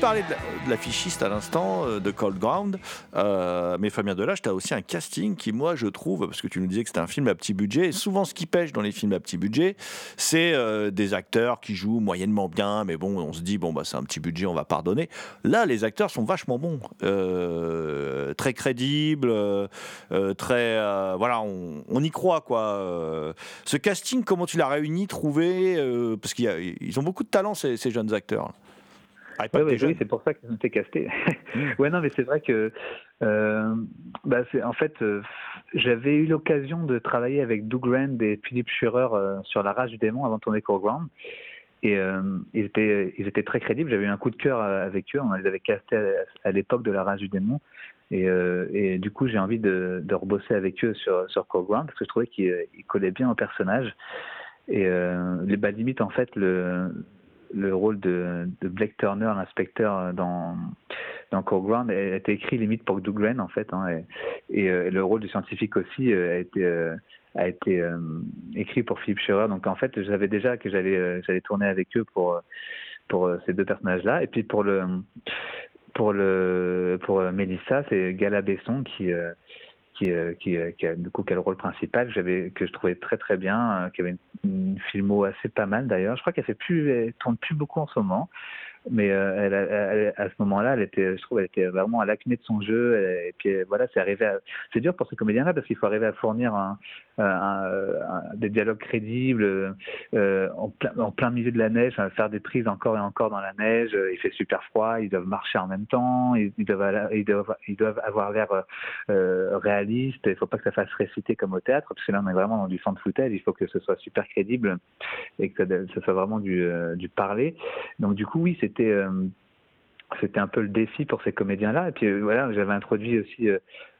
Parlais de la- de l'affichiste à l'instant, euh, de Cold Ground, euh, mais Fabien Delage, tu as aussi un casting qui, moi, je trouve, parce que tu nous disais que c'était un film à petit budget, et souvent ce qui pêche dans les films à petit budget, c'est euh, des acteurs qui jouent moyennement bien, mais bon, on se dit, bon, bah, c'est un petit budget, on va pardonner. Là, les acteurs sont vachement bons, très crédibles, très. voilà, on, y croit, quoi. Ce casting, comment tu l'as réuni, trouvé Parce qu'ils ont beaucoup de talent, ces jeunes acteurs. Ah, Ouais, ouais, oui, c'est pour ça qu'ils ont été castés. Mm. ouais, non, mais c'est vrai que, euh, bah, c'est en fait, euh, j'avais eu l'occasion de travailler avec Doug Rand et Philippe Schurer euh, sur La Rage du démon avant de tourner Core Ground. Et ils, étaient, ils étaient très crédibles. J'avais eu un coup de cœur avec eux. On les avait castés à, à l'époque de La Rage du démon. Et, et du coup, j'ai envie de, de rebosser avec eux sur, sur Core Ground parce que je trouvais qu'ils ils collaient bien au personnage. Et les bah, limite, en fait, le, le rôle de, de Blake Turner, l'inspecteur dans, dans Core Ground, a été écrit limite pour Doug en fait. Hein, et, et, euh, le rôle du scientifique aussi euh, a été, euh, a été euh, écrit pour Philippe Scherer. Donc en fait, j'avais déjà que j'allais euh, tourner avec eux pour, euh, pour euh, ces deux personnages-là. Et puis pour le pour le pour euh, Mélissa, c'est Gala Besson qui euh, qui, euh, euh, qui a du coup qui a le rôle principal que j'avais que je trouvais très très bien, euh, qui avait une, filmo assez pas mal d'ailleurs. Je crois qu'elle fait plus tourne plus beaucoup en ce moment. Mais euh, elle, elle- à ce moment-là, elle était, je trouve, elle était vraiment à l'acmé de son jeu. Et puis euh, voilà, c'est arrivé. C'est dur pour ce comédien-là parce qu'il faut arriver à fournir un, un- un- des dialogues crédibles euh, en, plein, milieu de la neige, faire des prises encore et encore dans la neige. Il fait super froid. Ils doivent marcher en même temps. Ils, doivent, avoir l'air euh, euh, réaliste. Il faut pas que ça fasse réciter comme au théâtre parce que là, on est vraiment dans du fan footage. Il faut que ce soit super crédible et que ça, ça soit vraiment du, euh, du parler. Donc du coup, oui, c'était euh, c'était un peu le défi pour ces comédiens-là. Et puis euh, voilà, j'avais introduit aussi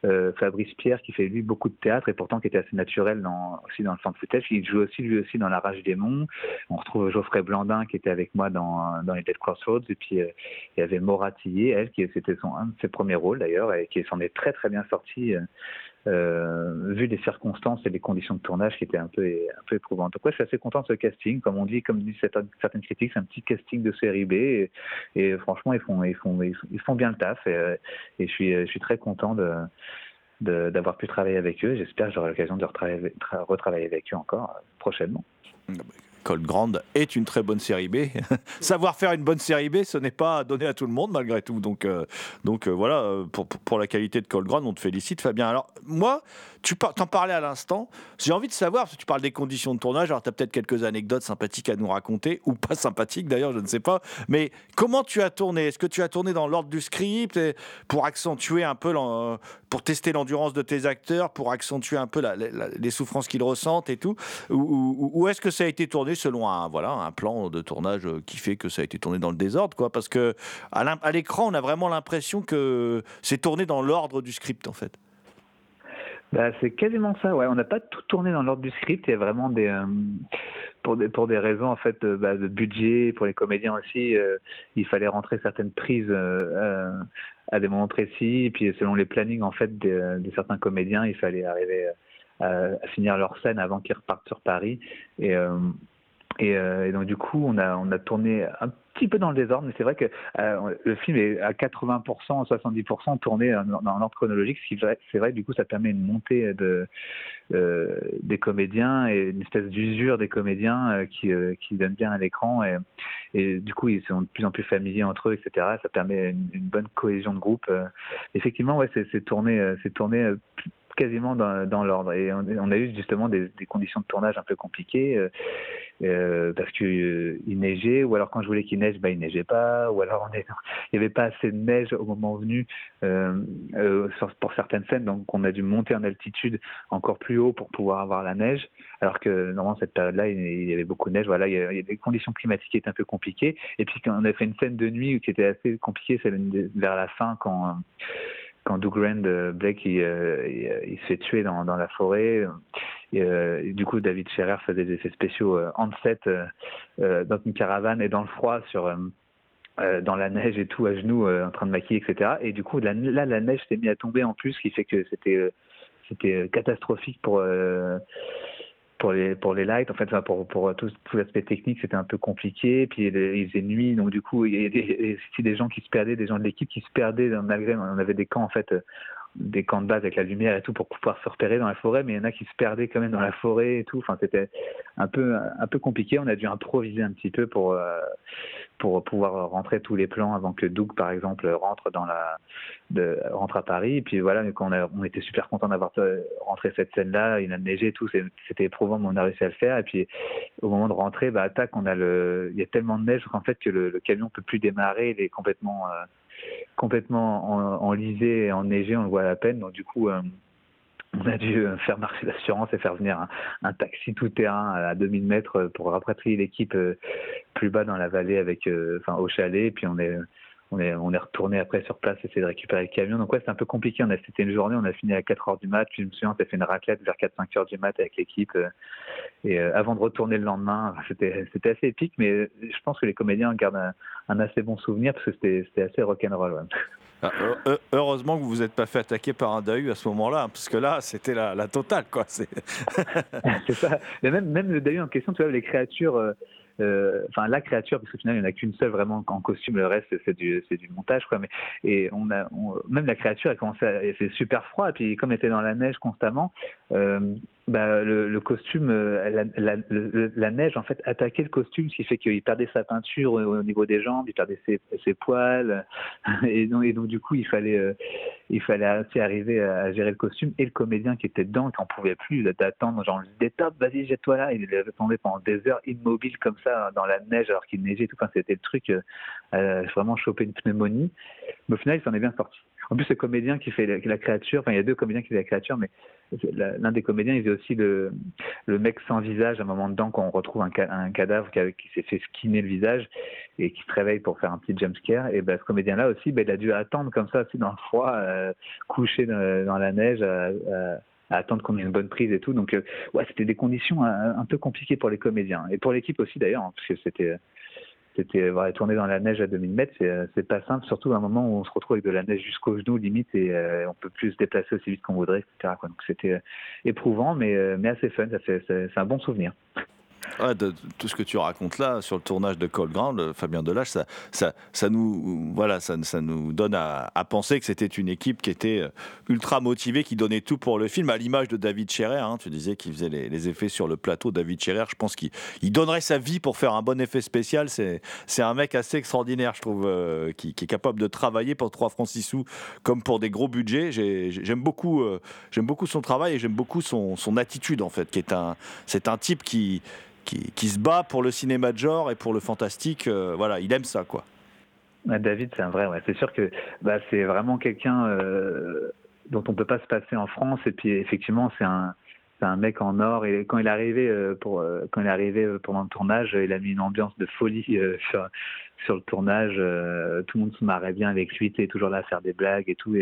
euh, Fabrice Pierre qui fait lui beaucoup de théâtre et pourtant qui était assez naturel aussi dans le fan footage. Il joue aussi lui aussi dans La Rage des Démons. On retrouve Geoffrey Blandin qui était avec moi dans, dans les Dead Crossroads. Et puis il y avait Maura Tillet, elle qui c'était son un de ses premiers rôles d'ailleurs et qui s'en est très très bien sortie. Euh, vu les circonstances et les conditions de tournage qui étaient un peu, un peu éprouvantes. Donc ouais, je suis assez content de ce casting. Comme on dit, comme disent certaines, critiques, c'est un petit casting de série B. Et, franchement, ils font, ils, font, ils font bien le taf. Et, je, suis, je suis très content d'avoir pu travailler avec eux. J'espère que j'aurai l'occasion de retravailler, retravailler avec eux encore euh, prochainement. Cold Grand est une très bonne série B. Savoir faire une bonne série B, ce n'est pas donné à tout le monde malgré tout. Donc, euh, euh, voilà, euh, pour, la qualité de Cold Grand, on te félicite Fabien. Alors moi, tu t'en parlais à l'instant, j'ai envie de savoir, parce que tu parles des conditions de tournage, alors tu as peut-être quelques anecdotes sympathiques à nous raconter, ou pas sympathiques d'ailleurs, je ne sais pas, mais comment tu as tourné? Est-ce que tu as tourné dans l'ordre du script pour accentuer un peu, pour tester l'endurance de tes acteurs, pour accentuer un peu les souffrances qu'ils ressentent et tout? Ou, ou est-ce que ça a été tourné selon un, voilà, un plan de tournage qui fait que ça a été tourné dans le désordre, quoi. Parce que à l'écran, on a vraiment l'impression que c'est tourné dans l'ordre du script, en fait. Bah, c'est quasiment ça, ouais. On n'a pas tout tourné dans l'ordre du script. Il y a vraiment des, euh, pour des pour des raisons en fait de, bah, budget, pour les comédiens aussi, euh, il fallait rentrer certaines prises euh, à des moments précis. Et puis selon les plannings en fait de, certains comédiens, il fallait arriver à, finir leur scène avant qu'ils repartent sur Paris. Et, euh, et, euh, et, donc du coup, on a, on a tourné un petit peu dans le désordre, mais c'est vrai que euh, le film est à 80%, 70% tourné dans, dans l'ordre chronologique, ce qui c'est vrai, du coup, ça permet une montée de, euh, des comédiens et une espèce d'usure des comédiens euh, qui, euh, qui donnent bien à l'écran et, et, du coup, ils sont de plus en plus familiers entre eux, etc. Ça permet une, une bonne cohésion de groupe. effectivement, ouais, c'est tourné, c'est tourné quasiment dans, l'ordre. Et on, a eu justement des, conditions de tournage un peu compliquées euh, euh, parce qu'il euh, neigeait, ou alors quand je voulais qu'il neige, bah, il neigeait pas, ou alors il n'y avait pas assez de neige au moment venu pour certaines scènes, donc on a dû monter en altitude encore plus haut pour pouvoir avoir la neige, alors que normalement cette période-là, il, y avait beaucoup de neige. Voilà, il y, a, il y a des conditions climatiques qui étaient un peu compliquées. Et puis quand on a fait une scène de nuit qui était assez compliquée, c'est vers la fin quand quand Doug Rand, euh, Blake, il, euh, euh, il, se fait tuer dans, dans la forêt. Et, euh, du coup, David Scherer faisait des effets spéciaux euh, en set euh, dans une caravane et dans le froid sur dans la neige et tout à genoux en train de maquiller, etc. Et du coup, là, la neige s'est mise à tomber en plus, ce qui fait que c'était c'était catastrophique pour pour les pour les lights en fait pour pour tout, tout l'aspect technique c'était un peu compliqué. Puis il faisait nuit. Donc du coup il y a des, des gens qui se perdaient des gens de l'équipe qui se perdaient. Malgré on avait des camps en fait des camps de base avec la lumière et tout pour pouvoir se repérer dans la forêt, mais il y en a qui se perdaient quand même dans la forêt et tout. Enfin, c'était un peu un peu compliqué. On a dû improviser un petit peu pour euh, pour pouvoir rentrer tous les plans avant que Doug, par exemple, rentre dans la rentre à Paris. Et puis voilà, on était super content d'avoir euh, rentré cette scène-là. Il a neigé et tout, c'était éprouvant, mais on a réussi à le faire. Et puis au moment de rentrer, bah attaque, on a le, il y a tellement de neige qu'en fait que le, le camion peut plus démarrer. Il est complètement euh, complètement enlisé et enneigé, on le voit à la peine. Donc du coup, euh, on a dû euh, faire marcher l'assurance et faire venir un, taxi tout terrain à 2000 mètres pour rapatrier l'équipe euh, plus bas dans la vallée avec, enfin, au chalet. Et puis on est on est, on est retourné après sur place, essayer de récupérer le camion. Donc ouais, c'est un peu compliqué. On a, c'était une journée, on a fini à 4 heures du mat, puis je me souviens, on s'est fait une raclette vers 4-5 heures du mat avec l'équipe. Euh, et euh, avant de retourner le lendemain, c'était, c'était assez épique, mais je pense que les comédiens gardent un, assez bon souvenir parce que c'était, c'était assez rock'n'roll. Ouais. Ah, heureusement que vous vous êtes pas fait attaquer par un Dahu à ce moment-là, parce que là, c'était la, la totale, quoi. C'est, ça. Même, même le Dahu en question, tu vois, les créatures. Euh, enfin la créature, parce qu'au final il n'y en a qu'une seule vraiment en costume, le reste c'est du du montage quoi. Mais et on a même la créature elle commençait, à, fait super froid et puis comme elle était dans la neige constamment, euh, bah, le, le, costume, euh, la, la, la, neige en fait attaquait le costume, ce qui fait qu'il perdait sa peinture au, niveau des jambes, il perdait ses, ses poils, et donc, et donc, du coup il fallait euh, il fallait aussi arriver à gérer le costume. Et le comédien qui était dedans, qui n'en pouvait plus d'attendre, genre des top, vas-y jette-toi là, il attendait pendant des heures immobile comme ça dans la neige alors qu'il neigeait, tout, enfin, c'était le truc euh, euh, vraiment choper une pneumonie, mais au final il s'en est bien sorti. En plus, le comédien qui fait la, créature, enfin, il y a deux comédiens qui font la créature, mais l'un des comédiens, il fait aussi le, le mec sans visage à un moment dedans quand on retrouve un, un cadavre qui, qui s'est fait skinner le visage et qui se réveille pour faire un petit jumpscare. Et ben, ce comédien-là aussi, ben, il a dû attendre comme ça, dans le froid, euh, couché dans, la neige, à, à attendre qu'on ait une bonne prise et tout. Donc, euh, ouais, c'était des conditions un, un, peu compliquées pour les comédiens et pour l'équipe aussi d'ailleurs, hein, parce que c'était c'était tourner dans la neige à 2000 mètres, c'est, euh, c'est pas simple, surtout à un moment où on se retrouve avec de la neige jusqu'aux genoux limite et euh, on peut plus se déplacer aussi vite qu'on voudrait, etc. Donc c'était euh, éprouvant, mais, assez fun. C'est un bon souvenir. De, tout ce que tu racontes là sur le tournage de Cold Ground, Fabien Delage, ça, ça, nous, voilà, ça, ça nous donne à, penser que c'était une équipe qui était euh, ultra motivée, qui donnait tout pour le film, à l'image de David Scherer. hein. tu disais qu'il faisait les, effets sur le plateau. David Scherer, je pense qu'il il donnerait sa vie pour faire un bon effet spécial. C'est, un mec assez extraordinaire, je trouve, euh, qui, est capable de travailler pour 3 francs 6 sous comme pour des gros budgets. J'ai- j'ai- j'aime beaucoup, euh, beaucoup son travail et j'aime beaucoup son, son attitude en fait, qui est un, c'est un type qui qui, se bat pour le cinéma de genre et pour le fantastique. euh, voilà, il aime ça, quoi. David, c'est un vrai. C'est sûr que bah, c'est vraiment quelqu'un euh, dont on peut pas se passer en France. Et puis effectivement, c'est un, c'est un mec en or. Et quand il est arrivé euh, euh, euh, pendant le tournage, il a mis une ambiance de folie sur, le tournage. tout le monde se marrait bien avec lui. Il est toujours là à faire des blagues et tout.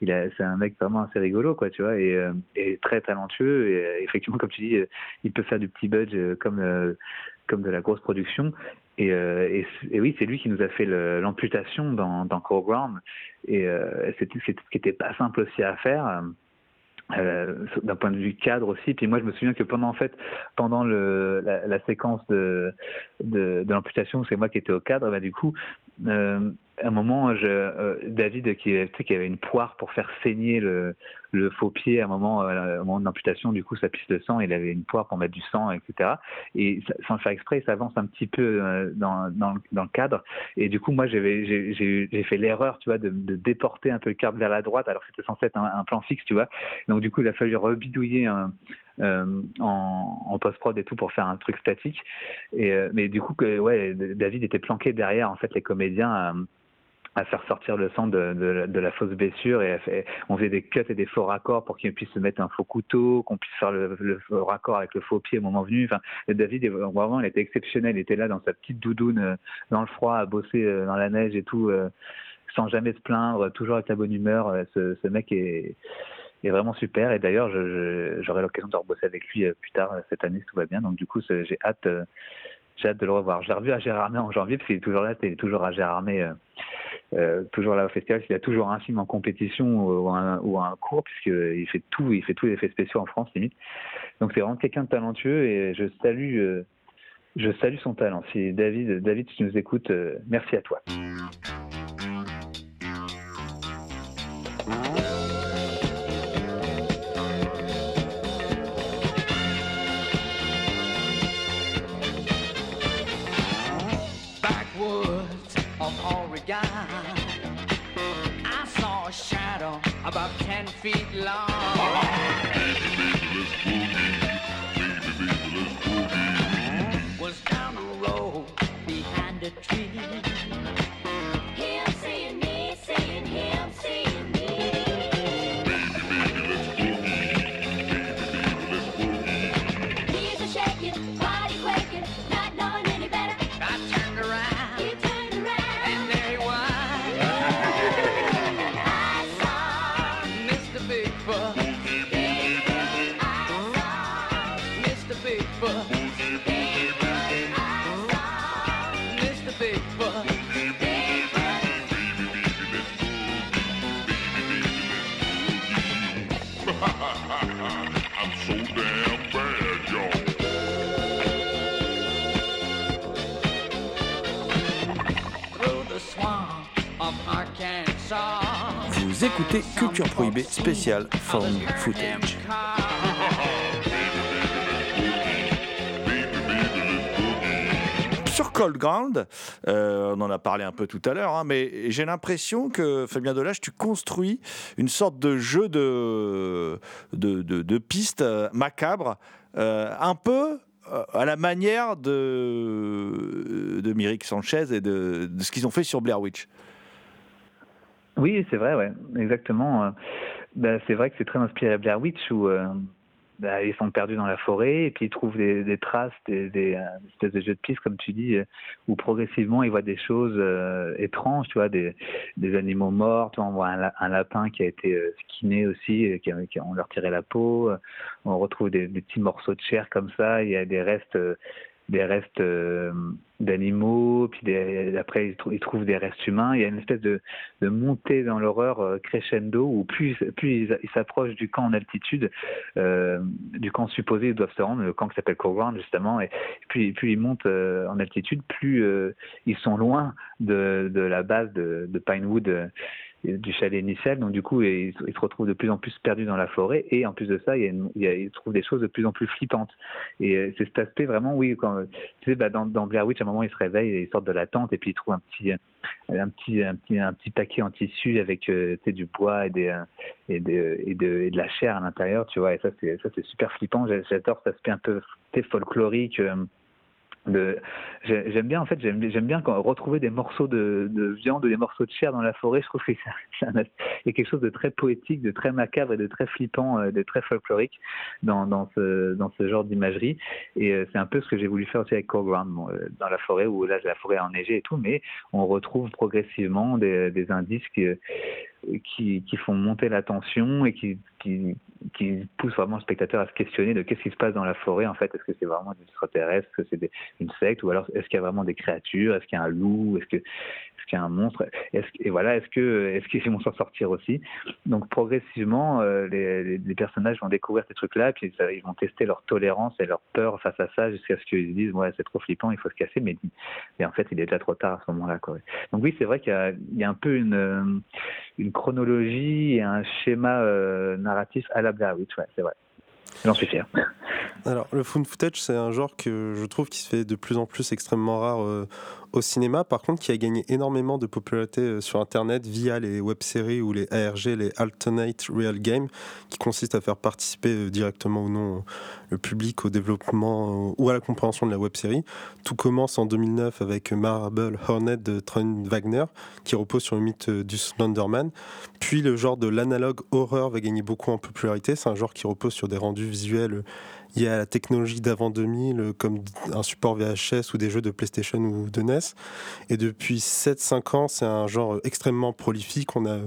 C'est un mec vraiment assez rigolo, tu vois, et, très talentueux. Et effectivement, comme tu dis, il peut faire du petit budget euh, comme, de la grosse production. Et, oui, c'est lui qui nous a fait l'amputation dans, dans Ground. Et euh, c'était- ce qui n'était pas simple aussi à faire. Euh, d'un point de vue cadre aussi. Puis moi, je me souviens que pendant en fait, pendant le, la, séquence de, de, de l'amputation, c'est moi qui étais au cadre. Bah, du coup, euh, un moment, je, euh, David qui, qui avait une poire pour faire saigner le, le faux pied à un moment, euh, au moment de l'amputation, du coup, ça pisse le sang. Il avait une poire pour mettre du sang, etc. Et sans le faire exprès, ça avance un petit peu euh, dans, dans, dans le cadre. Et du coup, moi, j'ai, fait l'erreur, tu vois, de, de déporter un peu le cadre vers la droite, alors que c'était censé être un, plan fixe, tu vois. Donc, du coup, il a fallu rebidouiller un, euh, en, en post-prod et tout pour faire un truc statique. Et, euh, mais du coup, que, ouais, David était planqué derrière, en fait, les comédiens. À- faire sortir le sang de, de, de la fausse blessure et on faisait des cuts et des faux raccords pour qu'il puisse se mettre un faux couteau, qu'on puisse faire le, le raccord avec le faux pied au moment venu. Enfin, David, vraiment, il était exceptionnel. Il était là dans sa petite doudoune euh, dans le froid, à bosser euh, dans la neige et tout, euh, sans jamais se plaindre, toujours avec la bonne humeur. Ce, ce mec est, est vraiment super. Et d'ailleurs, j'aurai l'occasion de rebosser avec lui plus tard cette année si tout va bien. Donc du coup, j'ai hâte. Euh, j'ai hâte de le revoir. Je l'ai revu à Gérardmer en janvier, parce qu'il est toujours là, est toujours à Gérardmer, euh, euh, toujours là au festival. Il a toujours un film en compétition ou, un, ou un cours, puisqu'il fait tout, il fait tous les effets spéciaux en France, limite. Donc c'est vraiment quelqu'un de talentueux et je salue, euh, je salue son talent. Si David, David, si tu nous écoutes, euh, merci à toi. Ten feet long. Was down the road behind a tree. Vous écoutez Culture Prohibée spéciale Found Footage. Sur Cold Ground, euh, on en a parlé un peu tout à l'heure, hein, mais j'ai l'impression que Fabien Delage, tu construis une sorte de jeu de, de, de, pistes euh, macabres, euh, un peu à la manière de, de Myrick Sanchez et de, de ce qu'ils ont fait sur Blair Witch. Oui, c'est vrai, ouais, exactement. Euh, bah, c'est vrai que c'est très inspiré Blair Witch où euh, bah, ils sont perdus dans la forêt et puis ils trouvent des, traces, des, des, euh, espèces de jeux de pistes, comme tu dis, euh, où progressivement ils voient des choses euh, étranges, tu vois, des, animaux morts. Tu vois, on voit un, la- un lapin qui a été euh, skiné aussi, euh, qui, qui on leur tirait la peau. euh, On retrouve des petits morceaux de chair comme ça. Il y a des restes. Des restes euh, d'animaux, puis après ils, trou- ils trouvent des restes humains. Il y a une espèce de, montée dans l'horreur euh, crescendo où plus, plus ils s'approchent du camp en altitude, euh, du camp supposé ils doivent se rendre, le camp qui s'appelle Coground justement, et puis, plus ils montent en altitude, plus ils sont loin de, de la base de, de Pinewood. Euh, du chalet initial, donc du coup ils, se retrouvent de plus en plus perdus dans la forêt. Et en plus de ça il y ils trouvent des choses de plus en plus flippantes. Et euh, c'est cet aspect vraiment oui quand tu sais bah, dans, dans Blair Witch à un moment ils se réveillent et ils sortent de la tente et puis ils trouvent un petit petit un petit un petit paquet en tissu avec euh, du bois et des euh, et de, et de et de la chair à l'intérieur tu vois. Et ça c'est super flippant. J'adore cet aspect un peu folklorique euh, j'aime bien en fait j'aime bien retrouver des morceaux de, de viande des morceaux de chair dans la forêt je trouve que c'est il y a quelque chose de très poétique de très macabre et de très flippant euh, de très folklorique dans, dans ce dans ce genre d'imagerie. Et euh, c'est un peu ce que j'ai voulu faire aussi avec Core Ground bon, euh, dans la forêt où là la forêt a enneigé et tout mais on retrouve progressivement des, des indices qui qui, font monter la tension et qui, poussent vraiment le spectateur à se questionner de qu'est-ce qui se passe dans la forêt en fait. Est-ce que c'est vraiment des extraterrestres? Est-ce que c'est une secte? Ou alors est-ce qu'il y a vraiment des créatures? Est-ce qu'il y a un loup? Est-ce que est-ce qu'il y a un monstre? Et voilà, est-ce que est-ce qu'ils vont s'en sortir aussi? Donc progressivement, euh, les, personnages vont découvrir ces trucs-là, puis ils vont tester leur tolérance et leur peur face à ça jusqu'à ce qu'ils se disent ouais c'est trop flippant, il faut se casser. Mais, mais en fait, il est déjà trop tard à ce moment-là. Donc oui, c'est vrai qu'il y a un peu une euh, chronologie et un schéma euh, narratif à la Blair Witch, ouais, c'est vrai. J'en suis fier. Alors, le found footage, c'est un genre que je trouve qui se fait de plus en plus extrêmement rare euh, au cinéma, par contre, qui a gagné énormément de popularité euh, sur Internet via les web-séries ou les ARG, les Alternate Real Game, qui consistent à faire participer euh, directement ou non euh, le public au développement ou à la compréhension de la web-série. Tout commence en 2009 avec Marble Hornet de Trent Wagner, qui repose sur le mythe du Slenderman. Puis le genre de l'analogue horreur va gagner beaucoup en popularité. C'est un genre qui repose sur des rendus visuels euh, liés à la technologie d'avant 2000, euh, comme un support VHS ou des jeux de PlayStation ou de NES. Et depuis 7-5 ans, c'est un genre extrêmement prolifique. On a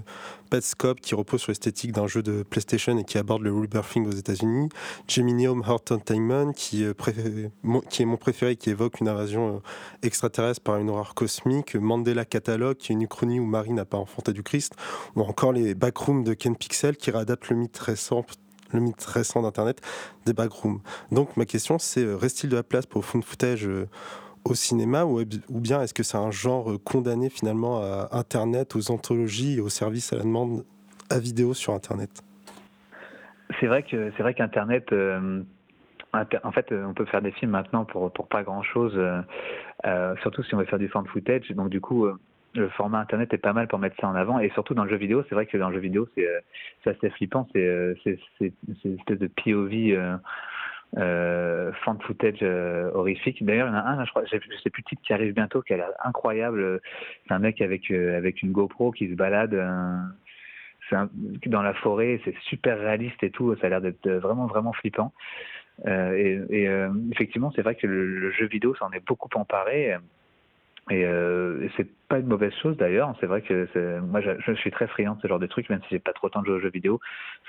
Pet Scope qui repose sur l'esthétique d'un jeu de PlayStation et qui aborde le rebirthing aux États-Unis. Gemini Home Heart Entertainment qui, euh, est mon préféré, qui évoque une invasion euh, extraterrestre par une horreur cosmique. Mandela Catalogue qui est une uchronie où Marie n'a pas enfanté du Christ. Ou encore les Backrooms de Ken Pixel qui réadaptent le mythe récent le mythe récent d'Internet des backrooms. Donc ma question c'est, euh, reste-t-il de la place pour found footage euh, au cinéma ou, bien est-ce que c'est un genre euh, condamné finalement à Internet, aux anthologies et aux services à la demande à vidéo sur Internet? C'est vrai que c'est vrai qu'Internet, inter- en fait, on peut faire des films maintenant pour pour pas grand chose, surtout si on veut faire du found footage. Donc du coup. Le format internet est pas mal pour mettre ça en avant et surtout dans le jeu vidéo c'est vrai que dans le jeu vidéo c'est euh, assez flippant c'est euh, c'est c'est une espèce de POV euh, euh, fan footage euh, horrifique. D'ailleurs, il y en a un, je crois, je sais plus le titre qui arrive bientôt, qui a l'air incroyable. C'est un mec avec avec une GoPro qui se balade. dans la forêt, c'est super réaliste et tout. Ça a l'air d'être vraiment vraiment flippant. Et effectivement, c'est vrai que le, le jeu vidéo s'en est beaucoup emparé. Et, euh, c'est pas une mauvaise chose d'ailleurs. C'est vrai que moi, je, suis très friand de ce genre de trucs, même si j'ai pas trop le temps de jouer aux jeux vidéo.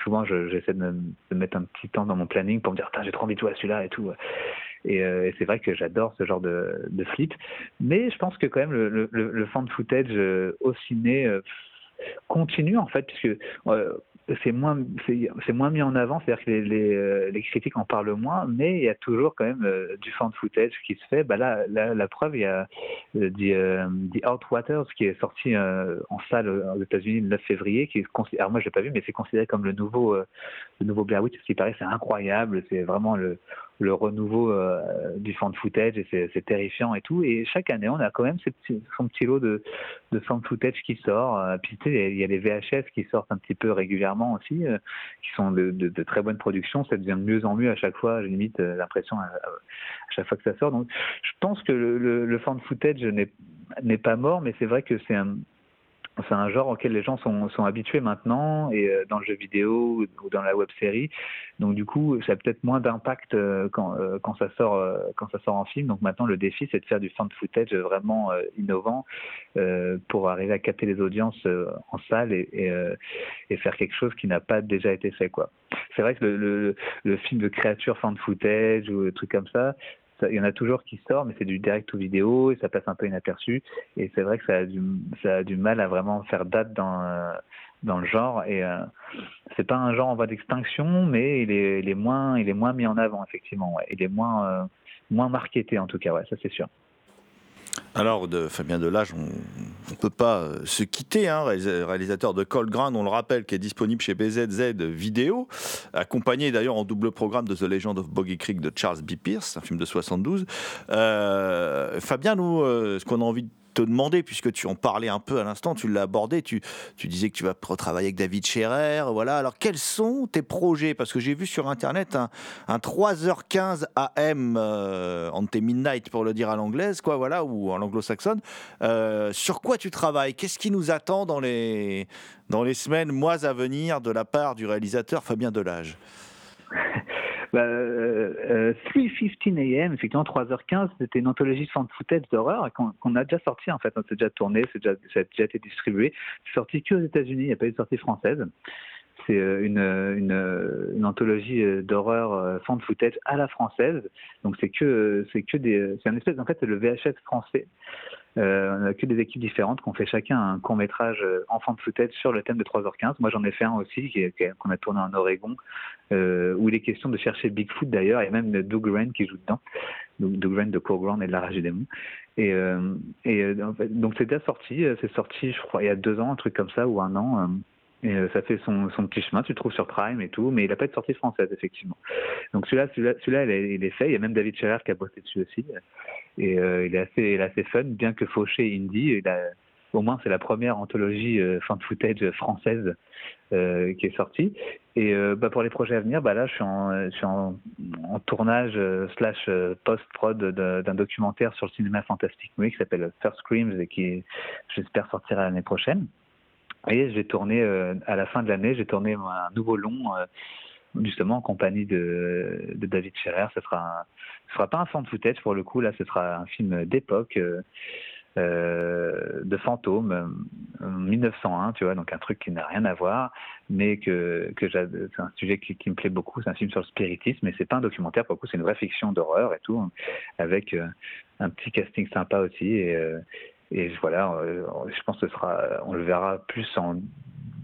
Souvent, je- j'essaie de, me- de mettre un petit temps dans mon planning pour me dire, j'ai trop envie de jouer à celui-là et tout. Et, euh, et c'est vrai que j'adore ce genre de, de flip. Mais je pense que quand même le, le, le fan footage euh, au ciné euh, continue en fait, puisque c'est moins c'est moins mis en avant, c'est-à-dire que les, les, euh, les critiques en parlent moins, mais il y a toujours quand même euh, du fan footage qui se fait. Bah là, la, la preuve, il y a euh, The, euh, The Outwaters qui est sorti euh, en salle aux États-Unis le 9 février, qui est alors moi je l'ai pas vu, mais c'est considéré comme le nouveau euh, le nouveau Blair Witch, ce qui paraît c'est incroyable, c'est vraiment le le renouveau euh, du fan footage et c'est terrifiant et tout. Et chaque année, on a quand même son petit lot de, de footage qui sort. Euh, Puis tu sais, il y a les VHS qui sortent un petit peu régulièrement aussi, euh, qui sont de, très bonnes productions. Ça devient de mieux en mieux à chaque fois. J'ai limite l'impression à, chaque fois que ça sort. Donc, je pense que le, le, le fan footage n'est pas mort, mais c'est vrai que c'est un c'est un genre auquel les gens sont, sont habitués maintenant, et euh, dans le jeu vidéo ou dans la web série. Donc du coup, ça a peut-être moins d'impact euh, quand, euh, quand ça sort quand ça sort en film. Donc maintenant, le défi, c'est de faire du fan footage vraiment innovant pour arriver à capter les audiences en salle et, et, faire quelque chose qui n'a pas déjà été fait, quoi. C'est vrai que le, le, le film de créature fan footage ou des trucs comme ça- il y en a toujours qui sort, mais c'est du direct ou vidéo et ça passe un peu inaperçu. Et c'est vrai que ça a du, ça a du mal à vraiment faire date dans, euh, dans le genre. Et euh, c'est pas un genre en voie d'extinction, mais il est, il est moins, il est moins mis en avant effectivement. Il est moins, euh, moins marketé en tout cas. Ouais, ça c'est sûr. Alors, de Fabien Delage, on ne peut pas euh, se quitter, hein, réalisa- réalisateur de Cold Ground, on le rappelle, qui est disponible chez BZZ Vidéo, accompagné d'ailleurs en double programme de The Legend of Boggy Creek de Charles B. Pierce, un film de 72. Euh, Fabien, nous, euh, ce qu'on a envie de te demander, puisque tu en parlais un peu à l'instant, tu l'as abordé, tu, disais que tu vas retravailler avec David Scherer, voilà. Alors, quels sont tes projets? Parce que j'ai vu sur Internet un, un 3h15 AM, euh, on tes midnight pour le dire à l'anglaise, quoi, voilà, ou en anglo-saxonne. Euh, sur quoi tu travailles? Qu'est-ce qui nous attend dans les semaines, mois à venir de la part du réalisateur Fabien Delage? Bah, euh, euh, 3.15 AM, effectivement 3h15, c'était une anthologie de fan footage d'horreur qu'on qu'on a déjà sorti en fait, c'est déjà tourné, c'est déjà, ça a déjà été distribué. C'est sorti que aux États-Unis, il n'y a pas eu de sortie française. C'est euh, une, une, une anthologie euh, d'horreur euh, fan footage à la française. Donc c'est que c'est que des c'est un espèce en fait c'est le VHS français. Euh, on a que des équipes différentes qui ont fait chacun un court métrage en fan footage sur le thème de 3h15. Moi j'en ai fait un aussi qu'on a tourné en Oregon euh, où il est question de chercher Bigfoot d'ailleurs, et même de Doug Wren qui joue dedans, donc Doug Wren de Coreground et de la Rage des démons. Et, euh, et euh, donc c'est déjà sorti, euh, c'est sorti je crois il y a deux ans, un truc comme ça, ou un an. euh, et euh, ça fait son, son petit chemin, tu le trouves sur Prime et tout, mais il n'a pas de sortie française, effectivement. Donc celui-là, celui-là, il est fait. Il y a même David Scherer qui a bossé dessus aussi. Et euh, il, est assez, il est assez fun, bien que fauché indie. Au moins, c'est la première anthologie euh, fan footage française euh, qui est sortie. Et euh, bah, pour les projets à venir, bah, là, je suis en, tournage slash post-prod d'un documentaire sur le cinéma fantastique qui s'appelle First Screams et qui, j'espère, sortira l'année prochaine. Et j'ai tourné, à la fin de l'année, j'ai tourné un nouveau long, justement en compagnie de, David Scherer. Ce sera, un- ce sera pas un fan footage pour le coup, là, ce sera un film d'époque. euh, euh, de fantômes, euh, 1901, tu vois, donc un truc qui n'a rien à voir, mais que, que c'est un sujet qui, me plaît beaucoup. C'est un film sur le spiritisme, mais c'est pas un documentaire, pour le coup, c'est une vraie fiction d'horreur et tout, avec euh, un petit casting sympa aussi. Et, euh, et voilà, euh, je pense que ce sera, on le verra plus en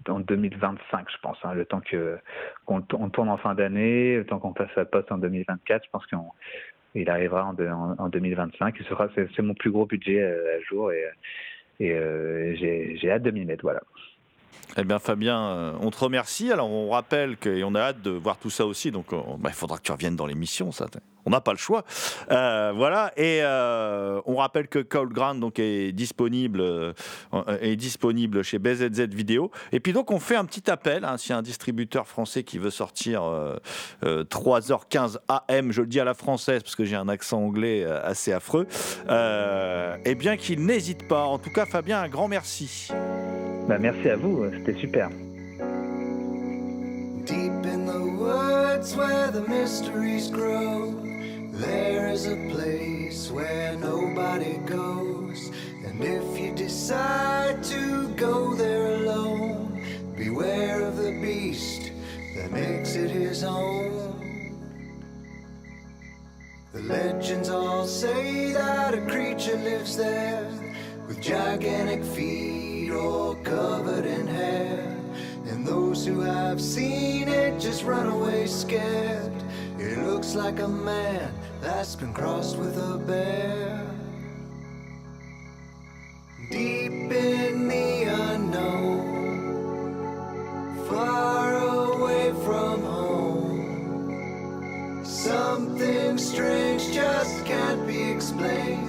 en 2025, je pense, hein, le temps que qu'on on tourne en fin d'année, le temps qu'on fasse sa poste en 2024, je pense qu'on il arrivera en, en, en 2025. Il sera, c'est, mon plus gros budget euh, à jour et, et euh, j'ai, j'ai hâte de m'y mettre. Voilà. Eh bien, Fabien, euh, on te remercie. Alors, on rappelle que, et on a hâte de voir tout ça aussi. Donc, euh, bah, il faudra que tu reviennes dans l'émission. Ça, on n'a pas le choix. Euh, voilà. Et on rappelle que Cold Ground donc est disponible, est disponible chez BZZ Vidéo. Et puis donc, on fait un petit appel. Hein, S'il y a un distributeur français qui veut sortir euh, euh, 3h15 AM, je le dis à la française parce que j'ai un accent anglais assez affreux, eh bien qu'il n'hésite pas. En tout cas, Fabien, un grand merci. Bah, merci à vous, c'était super. Deep in the woods where the mysteries grow, there is a place where nobody goes. And if you decide to go there alone, beware of the beast that makes it his home. The legends all say that a creature lives there with gigantic feet all covered in hair. And those who have seen it just run away scared. It looks like a man that's been crossed with a bear. Deep in the unknown, far away from home. Something strange just can't be explained.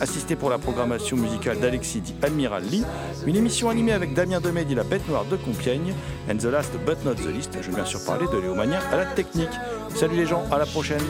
assisté pour la programmation musicale d'Alexis dit Admiral Lee, une émission animée avec Damien Demey dit La Bête Noire de Compiègne, and the last but not the least, je veux bien sûr parler de Léomania à la technique. Salut les gens, à la prochaine.